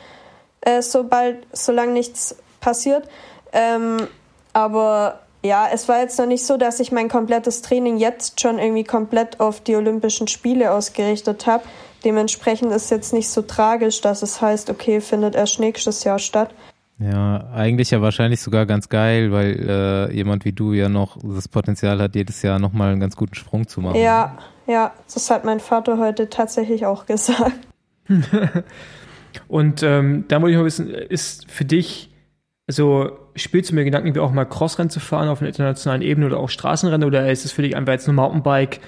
äh, sobald, solange nichts passiert. Ähm, aber ja, es war jetzt noch nicht so, dass ich mein komplettes Training jetzt schon irgendwie komplett auf die Olympischen Spiele ausgerichtet habe. Dementsprechend ist es jetzt nicht so tragisch, dass es heißt, okay, findet erst nächstes Jahr statt. Ja, eigentlich ja wahrscheinlich sogar ganz geil, weil äh, jemand wie du ja noch das Potenzial hat, jedes Jahr nochmal einen ganz guten Sprung zu machen. Ja, ja, das hat mein Vater heute tatsächlich auch gesagt. Und ähm, da wollte ich mal wissen, ist für dich, also spielst du mir Gedanken, wie auch mal Crossrennen zu fahren auf einer internationalen Ebene oder auch Straßenrennen oder ist es für dich einfach jetzt nur Mountainbike?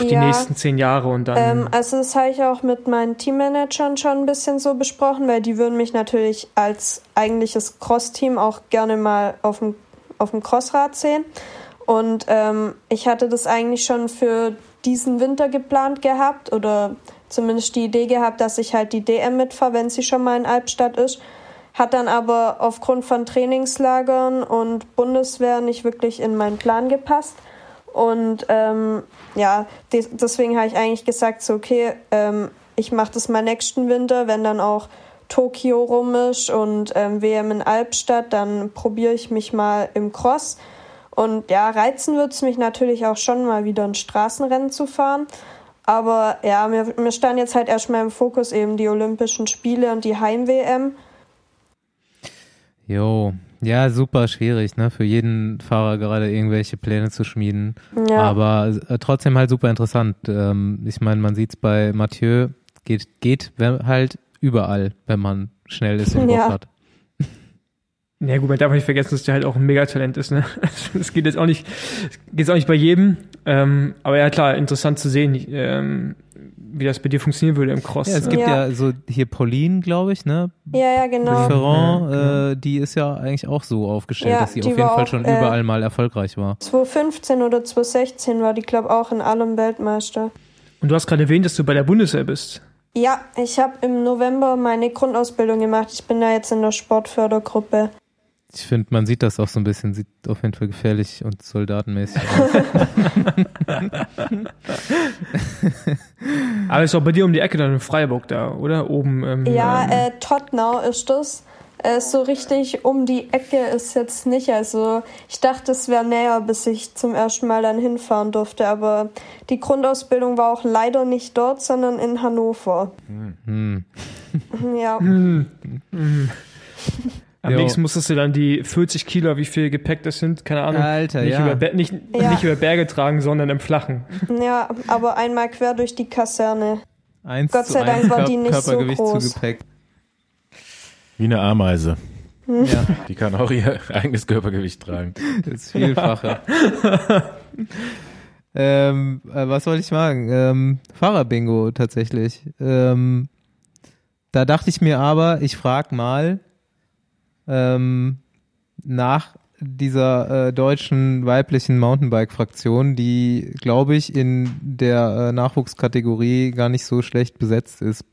die ja, nächsten zehn Jahre und dann. Ähm, also das habe ich auch mit meinen Teammanagern schon ein bisschen so besprochen, weil die würden mich natürlich als eigentliches Cross-Team auch gerne mal auf dem, auf dem Crossrad sehen. Und ähm, ich hatte das eigentlich schon für diesen Winter geplant gehabt oder zumindest die Idee gehabt, dass ich halt die DM mitfahre, wenn sie schon mal in Albstadt ist. Hat dann aber aufgrund von Trainingslagern und Bundeswehr nicht wirklich in meinen Plan gepasst. Und ähm, ja, deswegen habe ich eigentlich gesagt, so okay, ähm, ich mache das mal nächsten Winter, wenn dann auch Tokio rum ist und ähm, WM in Albstadt, dann probiere ich mich mal im Cross. Und ja, reizen wird es mich natürlich auch schon mal wieder ein Straßenrennen zu fahren. Aber ja, mir, mir stand jetzt halt erstmal im Fokus eben die Olympischen Spiele und die Heim-WM. Jo, ja, super schwierig, ne, für jeden Fahrer gerade irgendwelche Pläne zu schmieden. Ja. Aber äh, trotzdem halt super interessant. Ähm, ich meine, man sieht es bei Mathieu, geht, geht halt überall, wenn man schnell ist und ja. Bock hat. Ja gut, man darf nicht vergessen, dass der halt auch ein Megatalent ist. Ne? Das geht jetzt auch nicht, geht auch nicht bei jedem. Ähm, aber ja klar, interessant zu sehen. Ähm, wie das bei dir funktionieren würde im Cross. Ja, es gibt ja, ja so hier Pauline, glaube ich, ne? Ja, ja, genau. Ferrand, ja, äh, die ist ja eigentlich auch so aufgestellt, ja, dass sie auf jeden Fall auch, schon äh, überall mal erfolgreich war. 2015 oder 2016 war die, glaube ich, auch in allem Weltmeister. Und du hast gerade erwähnt, dass du bei der Bundeswehr bist. Ja, ich habe im November meine Grundausbildung gemacht. Ich bin da jetzt in der Sportfördergruppe. Ich finde, man sieht das auch so ein bisschen, sieht auf jeden Fall gefährlich und soldatenmäßig aus. Aber ist auch bei dir um die Ecke dann in Freiburg da, oder? Oben. Ähm, ja, äh, Tottenau ist das. Äh, so richtig um die Ecke ist jetzt nicht. Also ich dachte, es wäre näher, bis ich zum ersten Mal dann hinfahren durfte. Aber die Grundausbildung war auch leider nicht dort, sondern in Hannover. Hm. Ja. Hm. Am jo. nächsten musstest du dann die 40 Kilo, wie viel Gepäck das sind, keine Ahnung, Alter, nicht, ja. über, nicht, ja. nicht über Berge tragen, sondern im Flachen. Ja, aber einmal quer durch die Kaserne. Eins Gott sei Dank war die nicht so groß. Zu Gepäck. Wie eine Ameise. Hm. Ja. Die kann auch ihr eigenes Körpergewicht tragen. Das ist vielfacher. ähm, äh, was wollte ich sagen? Ähm, Fahrerbingo tatsächlich. Ähm, da dachte ich mir aber, ich frage mal, ähm, nach dieser äh, deutschen weiblichen Mountainbike-Fraktion, die, glaube ich, in der äh, Nachwuchskategorie gar nicht so schlecht besetzt ist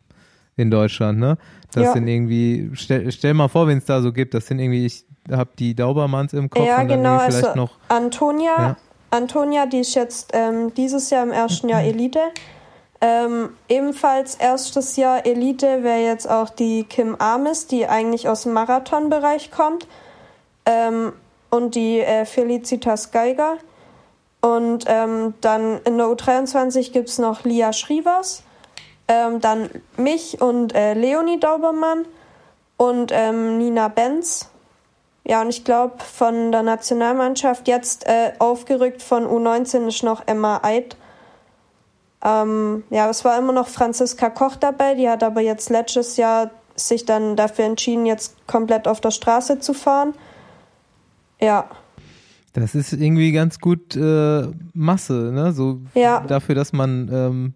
in Deutschland. Ne? Das ja. sind irgendwie, stell, stell mal vor, wenn es da so gibt, das sind irgendwie, ich habe die Daubermanns im Kopf ja, und dann genau, vielleicht also noch. Antonia, ja. Antonia, die ist jetzt ähm, dieses Jahr im ersten Jahr Elite. Ähm, ebenfalls erstes Jahr Elite wäre jetzt auch die Kim Amis, die eigentlich aus dem Marathonbereich kommt. Ähm, und die äh, Felicitas Geiger. Und ähm, dann in der U23 gibt es noch Lia Schrivers, ähm, dann mich und äh, Leonie Daubermann und ähm, Nina Benz. Ja, und ich glaube, von der Nationalmannschaft jetzt äh, aufgerückt von U19 ist noch Emma Eid. Ähm, ja, es war immer noch Franziska Koch dabei, die hat aber jetzt letztes Jahr sich dann dafür entschieden, jetzt komplett auf der Straße zu fahren. Ja. Das ist irgendwie ganz gut äh, Masse, ne? So ja. dafür, dass man ähm,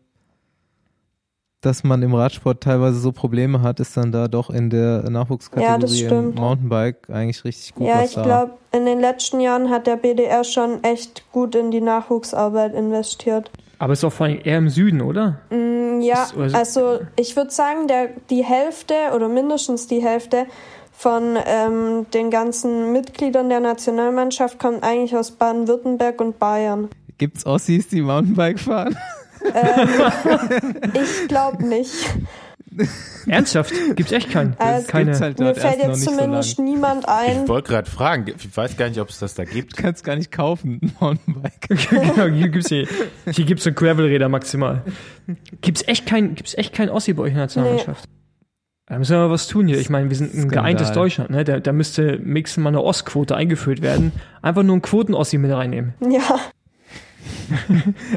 dass man im Radsport teilweise so Probleme hat, ist dann da doch in der Nachwuchskategorie ja, im Mountainbike eigentlich richtig gut. Ja, ich glaube, in den letzten Jahren hat der BDR schon echt gut in die Nachwuchsarbeit investiert. Aber ist doch vor allem eher im Süden, oder? Mm, ja, ist, also ich würde sagen, der, die Hälfte oder mindestens die Hälfte von ähm, den ganzen Mitgliedern der Nationalmannschaft kommt eigentlich aus Baden-Württemberg und Bayern. Gibt es Ossis, die Mountainbike fahren? Ähm, ich glaube nicht. Ernsthaft? Gibt es echt keinen? Also, Keine. Halt mir fällt jetzt zumindest so niemand ein. Ich wollte gerade fragen, ich weiß gar nicht, ob es das da gibt. Du kannst gar nicht kaufen, ein Mountainbike. genau, hier gibt's hier, hier gibt's so Gravelräder maximal. Gibt's echt kein, gibt's echt kein Ossi bei euch in der Nationalmannschaft? Nee. Da müssen wir mal was tun hier. Ich meine, wir sind ein Skandal. geeintes Deutschland, ne? Da, da müsste mixen mal eine Ostquote eingeführt werden. Einfach nur einen Quoten-Ossi mit reinnehmen. Ja.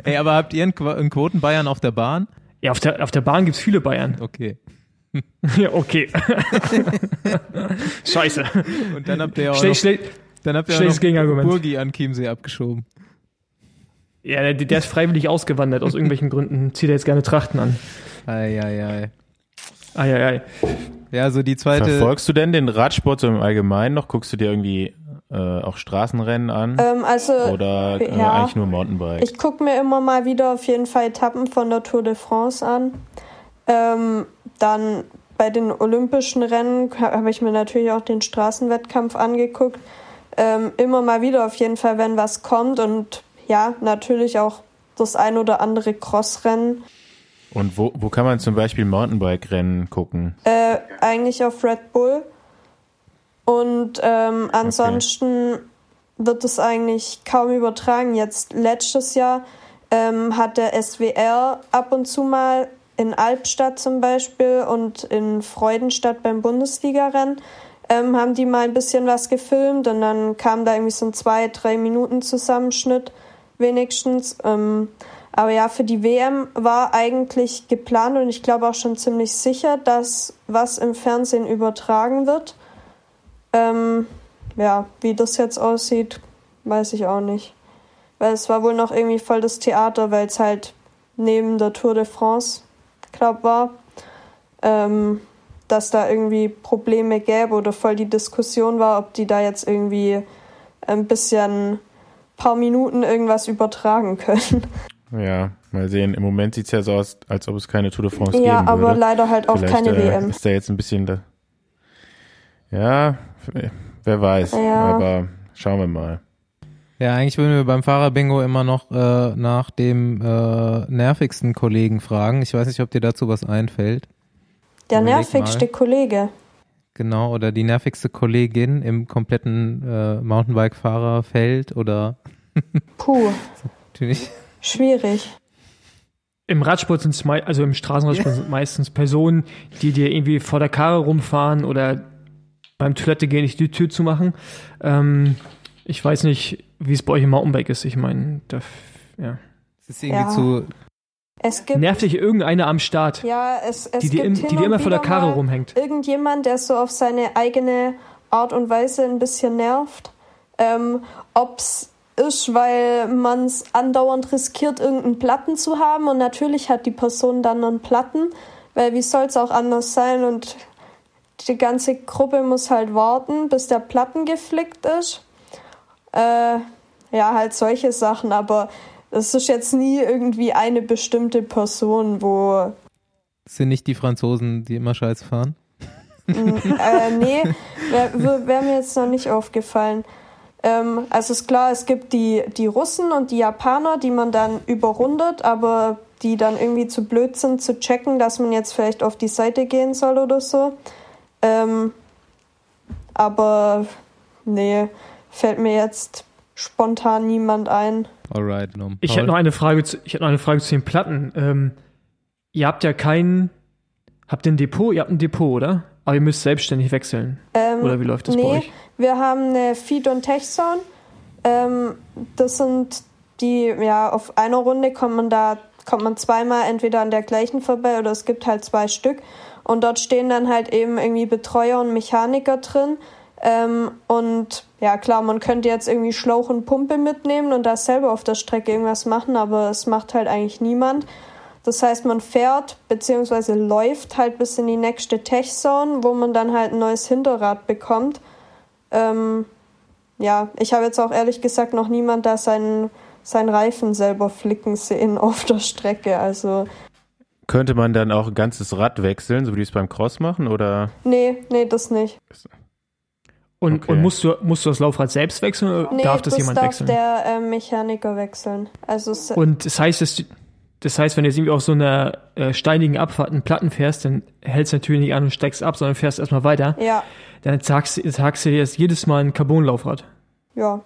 Ey, aber habt ihr einen, Qu einen Quoten Bayern auf der Bahn? Ja, auf der, auf der Bahn gibt's viele Bayern. Okay. ja, okay. Scheiße. Und dann habt ihr auch schle noch, dann habt ihr auch noch Burgi an Chiemsee abgeschoben. Ja, der, der ist freiwillig ausgewandert, aus irgendwelchen Gründen. Zieht er jetzt gerne Trachten an. Eieiei. Eieiei. Ja, so die zweite. Verfolgst du denn den Radsport so im Allgemeinen noch? Guckst du dir irgendwie äh, auch Straßenrennen an? Ähm, also, Oder äh, ja, eigentlich nur Mountainbike? Ich gucke mir immer mal wieder auf jeden Fall Etappen von der Tour de France an. Ähm, dann bei den Olympischen Rennen habe ich mir natürlich auch den Straßenwettkampf angeguckt. Ähm, immer mal wieder auf jeden Fall, wenn was kommt und ja, natürlich auch das ein oder andere Crossrennen. Und wo, wo kann man zum Beispiel Mountainbike-Rennen gucken? Äh, eigentlich auf Red Bull. Und ähm, ansonsten okay. wird es eigentlich kaum übertragen. Jetzt letztes Jahr ähm, hat der SWR ab und zu mal in Albstadt zum Beispiel und in Freudenstadt beim Bundesligarennen ähm, haben die mal ein bisschen was gefilmt und dann kam da irgendwie so ein zwei, drei Minuten Zusammenschnitt wenigstens. Ähm, aber ja, für die WM war eigentlich geplant und ich glaube auch schon ziemlich sicher, dass was im Fernsehen übertragen wird. Ähm, ja, wie das jetzt aussieht, weiß ich auch nicht. Weil es war wohl noch irgendwie voll das Theater, weil es halt neben der Tour de France, glaube war, ähm, dass da irgendwie Probleme gäbe oder voll die Diskussion war, ob die da jetzt irgendwie ein bisschen paar Minuten irgendwas übertragen können. Ja, mal sehen. Im Moment sieht es ja so aus, als ob es keine Tour de France ja, geben würde. Ja, aber leider halt auch Vielleicht, keine äh, WM. Ist da jetzt ein bisschen da. Ja, wer weiß. Ja. Aber schauen wir mal. Ja, eigentlich würden wir beim Fahrerbingo immer noch äh, nach dem äh, nervigsten Kollegen fragen. Ich weiß nicht, ob dir dazu was einfällt. Der Überleg nervigste mal. Kollege. Genau, oder die nervigste Kollegin im kompletten äh, Mountainbike-Fahrerfeld oder. Puh. Natürlich. Schwierig. Im Radsport sind es also im Straßenradsport sind meistens Personen, die dir irgendwie vor der Karre rumfahren oder beim Toilette gehen, nicht die Tür zu machen. Ähm, ich weiß nicht, wie es bei euch im Mountainbike ist. Ich meine, ja. Es ist irgendwie ja. zu. Es gibt, Nervt dich irgendeine am Start, ja, es, es die, dir, gibt die dir immer vor der Karre rumhängt. Irgendjemand, der so auf seine eigene Art und Weise ein bisschen nervt. Ähm, ob's ist, weil man es andauernd riskiert, irgendeinen Platten zu haben. Und natürlich hat die Person dann einen Platten, weil wie soll es auch anders sein? Und die ganze Gruppe muss halt warten, bis der Platten geflickt ist. Äh, ja, halt solche Sachen, aber es ist jetzt nie irgendwie eine bestimmte Person, wo. Sind nicht die Franzosen, die immer Scheiß fahren? äh, nee, wäre wär mir jetzt noch nicht aufgefallen. Ähm, also ist klar, es gibt die, die Russen und die Japaner, die man dann überrundet, aber die dann irgendwie zu blöd sind zu checken, dass man jetzt vielleicht auf die Seite gehen soll oder so. Ähm, aber nee, fällt mir jetzt spontan niemand ein. Alright, Nom. Ich hätte noch eine Frage zu, ich hätte noch eine Frage zu den Platten. Ähm, ihr habt ja kein, habt ihr ein Depot? Ihr habt ein Depot, oder? Aber ihr müsst selbstständig wechseln. Ähm, oder wie läuft das nee, bei euch? Wir haben eine Feed- und Tech-Zone. Ähm, das sind die, ja, auf einer Runde kommt man da, kommt man zweimal entweder an der gleichen vorbei oder es gibt halt zwei Stück. Und dort stehen dann halt eben irgendwie Betreuer und Mechaniker drin. Ähm, und ja, klar, man könnte jetzt irgendwie Schlauch und Pumpe mitnehmen und da selber auf der Strecke irgendwas machen, aber es macht halt eigentlich niemand. Das heißt, man fährt bzw. läuft halt bis in die nächste Tech-Zone, wo man dann halt ein neues Hinterrad bekommt. Ähm, ja, ich habe jetzt auch ehrlich gesagt noch niemand da seinen, seinen Reifen selber flicken sehen auf der Strecke. Also könnte man dann auch ein ganzes Rad wechseln, so wie die es beim Cross machen, oder? Nee, nee, das nicht. Und, okay. und musst, du, musst du das Laufrad selbst wechseln oder nee, darf das, das jemand darf wechseln? der äh, Mechaniker wechseln. Also und das heißt, dass, das heißt, wenn du jetzt irgendwie auf so einer äh, steinigen Abfahrt einen Platten fährst, dann hältst du natürlich nicht an und steigst ab, sondern fährst erstmal weiter. Ja. Dann sagst, sagst du dir jetzt jedes Mal ein Carbon-Laufrad. Ja.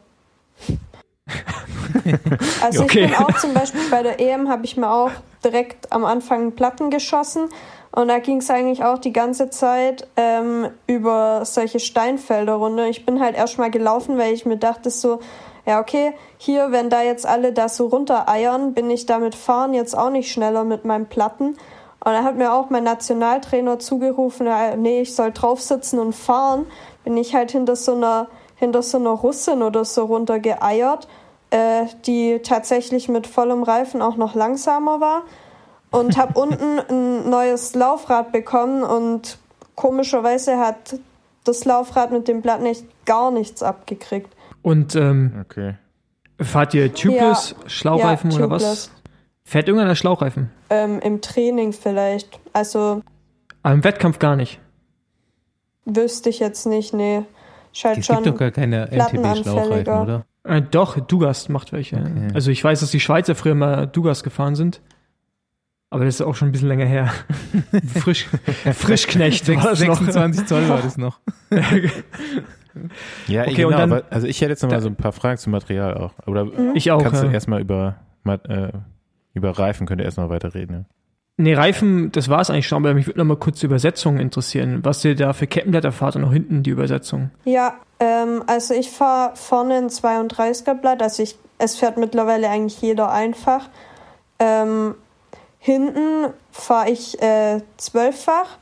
also Okay. ich bin auch zum Beispiel bei der EM habe ich mir auch direkt am Anfang Platten geschossen und da ging es eigentlich auch die ganze Zeit ähm, über solche Steinfelder runter. Ich bin halt erstmal gelaufen, weil ich mir dachte so, ja okay, hier, wenn da jetzt alle da so runtereiern, bin ich damit fahren jetzt auch nicht schneller mit meinen Platten. Und da hat mir auch mein Nationaltrainer zugerufen, nee, ich soll drauf sitzen und fahren. Bin ich halt hinter so einer, hinter so einer Russin oder so runtergeeiert, äh, die tatsächlich mit vollem Reifen auch noch langsamer war. Und habe unten ein neues Laufrad bekommen und komischerweise hat das Laufrad mit dem Blatt nicht gar nichts abgekriegt. Und ähm, Okay. fahrt ihr Tubeless, Schlauchreifen ja, oder tubeless. was? Fährt irgendeiner Schlauchreifen? Ähm, Im Training vielleicht. Also Aber im Wettkampf gar nicht. wüsste ich jetzt nicht, nee. Ich halt Es schon gibt doch gar keine. MTB-Schlauchreifen, oder? Äh, doch, Dugas macht welche. Okay. Also ich weiß, dass die Schweizer früher mal Dugas gefahren sind. Aber das ist auch schon ein bisschen länger her. Frisch, Frischknecht war das noch. 26 Zoll war das noch. Ja, Okay, genau, und dann- also ich hätte jetzt noch mal Da- so ein paar Fragen zum Material auch. Oder Ich auch. kannst du Ja. erstmal über, äh, über Reifen könnt ihr erst noch weiterreden. Ja. Nee, Reifen, das war es eigentlich schon, aber mich würde noch mal kurz die Übersetzung interessieren. Was ihr da für Kettenblätter fahrt und noch hinten die Übersetzung. Ja, ähm, also ich fahre vorne ein 32er Blatt, also ich, es fährt mittlerweile eigentlich jeder einfach. Ähm, hinten fahre ich äh, zwölffach,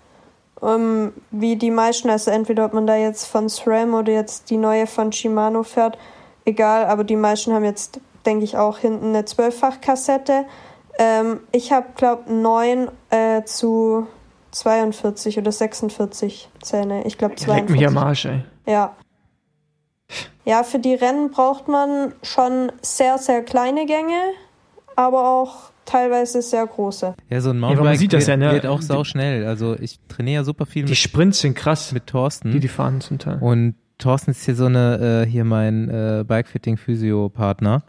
ähm, wie die meisten, also entweder ob man da jetzt von SRAM oder jetzt die neue von Shimano fährt, egal, aber die meisten haben jetzt, denke ich, auch hinten eine zwölffach-Kassette. Ähm, ich habe, glaube 9 äh, zu 42 oder 46 Zähne. Ich glaube Leck 42. mich am Arsch, ey. Ja. Ja, für die Rennen braucht man schon sehr, sehr kleine Gänge, aber auch teilweise sehr große. Ja, so ein aber man Mountainbike sieht das wird, ja, ne? wird auch sau schnell. Also ich trainiere ja super viel Die mit, Sprints sind krass, mit Thorsten. die die fahren zum Teil. Und Thorsten ist hier so eine, äh, hier mein äh, Bikefitting-Physio-Partner.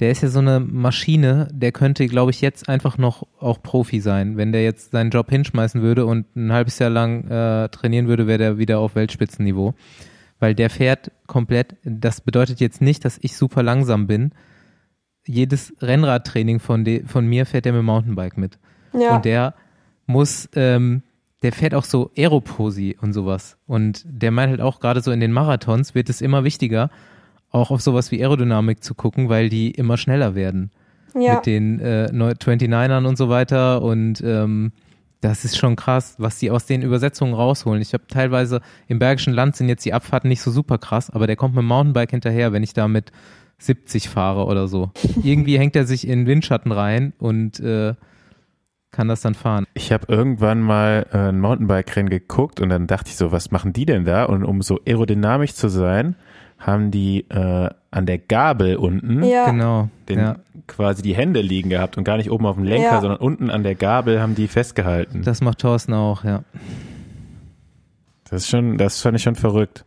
Der ist ja so eine Maschine, der könnte, glaube ich, jetzt einfach noch auch Profi sein. Wenn der jetzt seinen Job hinschmeißen würde und ein halbes Jahr lang äh, trainieren würde, wäre der wieder auf Weltspitzenniveau. Weil der fährt komplett, das bedeutet jetzt nicht, dass ich super langsam bin. Jedes Rennradtraining von, de, von mir fährt der mit Mountainbike mit. Ja, Und der muss, ähm, der fährt auch so Aeroposi und sowas. Und der meint halt auch, gerade so in den Marathons wird es immer wichtiger, auch auf sowas wie Aerodynamik zu gucken, weil die immer schneller werden. ja. Mit den äh, neu- 29ern und so weiter. Und ähm, das ist schon krass, was die aus den Übersetzungen rausholen. Ich habe teilweise im Bergischen Land sind jetzt die Abfahrten nicht so super krass, aber der kommt mit dem Mountainbike hinterher, wenn ich da mit 70 fahre oder so. Irgendwie hängt er sich in Windschatten rein und äh, kann das dann fahren. Ich habe irgendwann mal äh, ein Mountainbike-Rennen geguckt und dann dachte ich so, was machen die denn da? Und um so aerodynamisch zu sein, haben die äh, an der Gabel unten ja. Genau. den, ja. quasi die Hände liegen gehabt und gar nicht oben auf dem Lenker, Ja. sondern unten an der Gabel haben die festgehalten. Das macht Thorsten auch, ja. Das ist schon, das fand ich schon verrückt.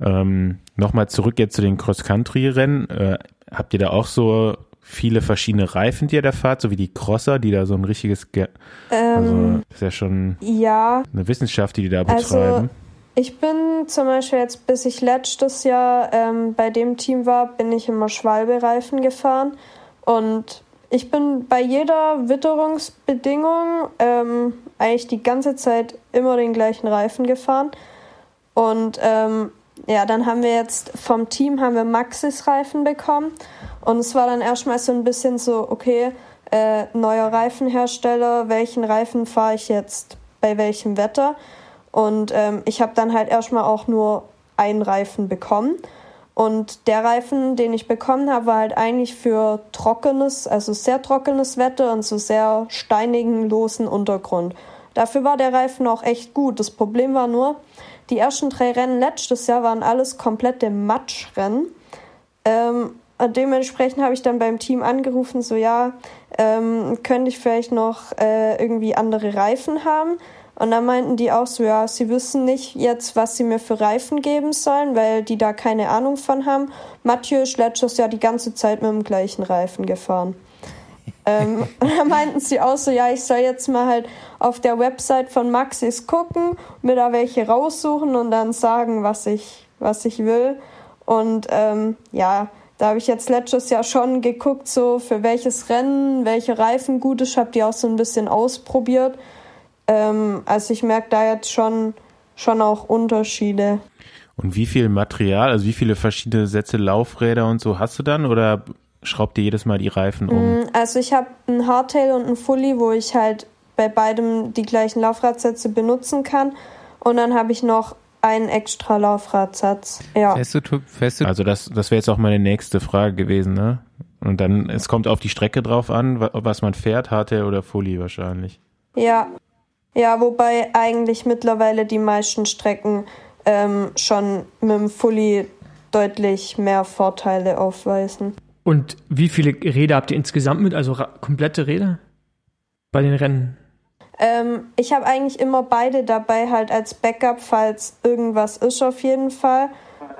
Ähm, Nochmal zurück jetzt zu den Cross-Country-Rennen. Äh, habt ihr da auch so viele verschiedene Reifen, die ihr da fahrt, so wie die Crosser, die da so ein richtiges, Ge also Ähm, das ist ja schon ja, eine Wissenschaft, die die da Also, betreiben. Ich bin zum Beispiel jetzt, bis ich letztes Jahr ähm, bei dem Team war, bin ich immer Schwalbe-Reifen gefahren. Und ich bin bei jeder Witterungsbedingung ähm, eigentlich die ganze Zeit immer den gleichen Reifen gefahren. Und ähm, ja, dann haben wir jetzt vom Team haben wir Maxis Reifen bekommen. Und es war dann erstmal so ein bisschen so, okay, äh, neuer Reifenhersteller, welchen Reifen fahre ich jetzt bei welchem Wetter? Und ähm, ich habe dann halt erstmal auch nur einen Reifen bekommen. Und der Reifen, den ich bekommen habe, war halt eigentlich für trockenes, also sehr trockenes Wetter und so sehr steinigen, losen Untergrund. Dafür war der Reifen auch echt gut. Das Problem war nur, die ersten drei Rennen letztes Jahr waren alles komplette Matschrennen. Ähm, dementsprechend habe ich dann beim Team angerufen, so ja, ähm, könnte ich vielleicht noch äh, irgendwie andere Reifen haben. Und dann meinten die auch so, ja, sie wissen nicht jetzt, was sie mir für Reifen geben sollen, weil die da keine Ahnung von haben. Mathieu ist letztes Jahr die ganze Zeit mit dem gleichen Reifen gefahren. ähm, und dann meinten sie auch so, ja, ich soll jetzt mal halt auf der Website von Maxis gucken, mir da welche raussuchen und dann sagen, was ich, was ich will. Und ähm, ja, da habe ich jetzt letztes Jahr schon geguckt, so für welches Rennen, welche Reifen gut ist. Ich habe die auch so ein bisschen ausprobiert. Ähm, also ich merke da jetzt schon, schon auch Unterschiede. Und wie viel Material, also wie viele verschiedene Sätze Laufräder und so hast du dann oder schraubt ihr jedes Mal die Reifen um? Mm, also ich habe ein Hardtail und ein Fully, wo ich halt bei beidem die gleichen Laufradsätze benutzen kann. Und dann habe ich noch einen extra Laufradsatz. Ja. Fährst du, fährst du also das, das wäre jetzt auch meine nächste Frage gewesen, ne? Und dann, es kommt auf die Strecke drauf an, was man fährt, Hardtail oder Fully wahrscheinlich. Ja, ja, wobei eigentlich mittlerweile die meisten Strecken ähm, schon mit dem Fully deutlich mehr Vorteile aufweisen. Und wie viele Räder habt ihr insgesamt mit? Also komplette Räder bei den Rennen? Ähm, ich habe eigentlich immer beide dabei, halt als Backup, falls irgendwas ist auf jeden Fall.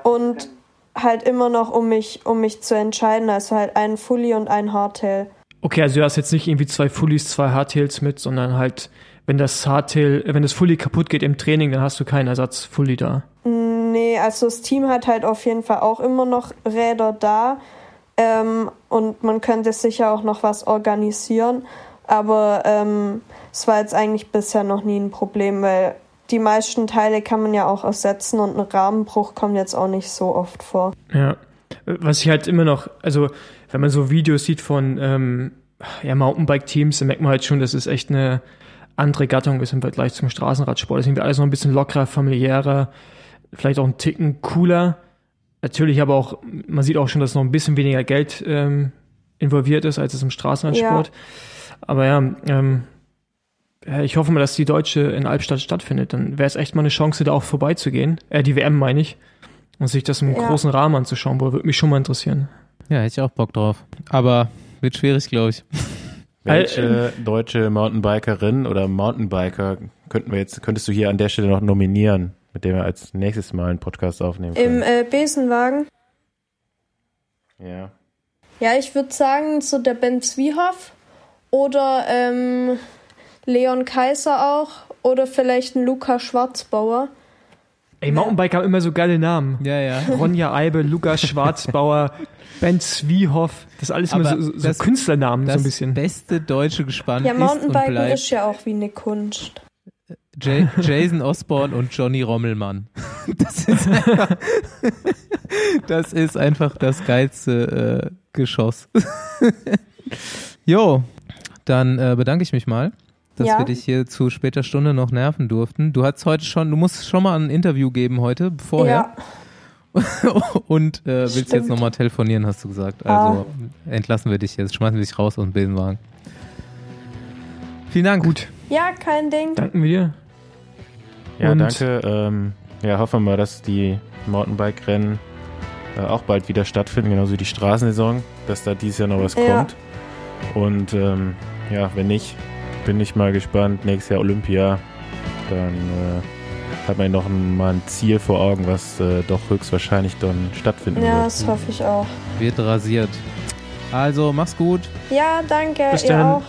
Und halt immer noch, um mich, um mich zu entscheiden. Also halt einen Fully und einen Hardtail. Okay, also du hast jetzt nicht irgendwie zwei Fullies, zwei Hardtails mit, sondern halt wenn das Hardtail, wenn das Fully kaputt geht im Training, dann hast du keinen Ersatz Fully da. Nee, also das Team hat halt auf jeden Fall auch immer noch Räder da. Ähm, und man könnte sicher auch noch was organisieren. Aber ähm, es war jetzt eigentlich bisher noch nie ein Problem, weil die meisten Teile kann man ja auch ersetzen und ein Rahmenbruch kommt jetzt auch nicht so oft vor. Ja. Was ich halt immer noch, also wenn man so Videos sieht von ähm, ja, Mountainbike-Teams, dann merkt man halt schon, das ist echt eine andere Gattung ist im Vergleich zum Straßenradsport. Das sind wir alles noch ein bisschen lockerer, familiärer, vielleicht auch ein Ticken cooler. Natürlich aber auch, man sieht auch schon, dass noch ein bisschen weniger Geld ähm, involviert ist, als es im Straßenradsport. Ja. Aber ja, ähm, ich hoffe mal, dass die Deutsche in Albstadt stattfindet. Dann wäre es echt mal eine Chance, da auch vorbeizugehen. Äh, die WM meine ich. Und sich das im ja. großen Rahmen anzuschauen, wo würde mich schon mal interessieren. Ja, hätte ich auch Bock drauf. Aber wird schwierig, glaube ich. Welche deutsche Mountainbikerin oder Mountainbiker könnten wir jetzt, könntest du hier an der Stelle noch nominieren, mit dem wir als nächstes Mal einen Podcast aufnehmen können? Im äh, Besenwagen? Ja. Ja, ich würde sagen, so der Ben Zwiehoff oder ähm, Leon Kaiser auch oder vielleicht ein Luca Schwarzbauer. Ey, Mountainbiker haben immer so geile Namen. Ja, ja. Ronja Eibe, Lukas Schwarzbauer, Ben Zwiehoff, das ist alles immer so, so das, Künstlernamen, so ein bisschen. Das beste deutsche Gespann ja, Mountainbiken ist ja auch wie eine Kunst. J Jason Osborne und Johnny Rommelmann. Das ist einfach das, ist einfach das geilste äh, Geschoss. jo, dann äh, bedanke ich mich mal, dass ja. wir dich hier zu später Stunde noch nerven durften. Du hast heute schon, du musst schon mal ein Interview geben heute, vorher. Ja. und äh, willst jetzt nochmal telefonieren, hast du gesagt. Also ah. entlassen wir dich jetzt, schmeißen wir dich raus aus dem Besenwagen. Vielen Dank. Gut. Ja, kein Ding. Danken wir dir. Ja, und danke. Ähm, ja, hoffen wir mal, dass die Mountainbike-Rennen äh, auch bald wieder stattfinden, genauso wie die Straßensaison, dass da dieses Jahr noch was ja. kommt. Und ähm, ja, wenn nicht, bin ich mal gespannt. Nächstes Jahr Olympia. Dann äh, hat man noch mal ein Ziel vor Augen, was äh, doch höchstwahrscheinlich dann stattfinden ja, wird. Ja, das hoffe ich auch. Wird rasiert. Also, mach's gut. Ja, danke. Bis dann. Ihr auch.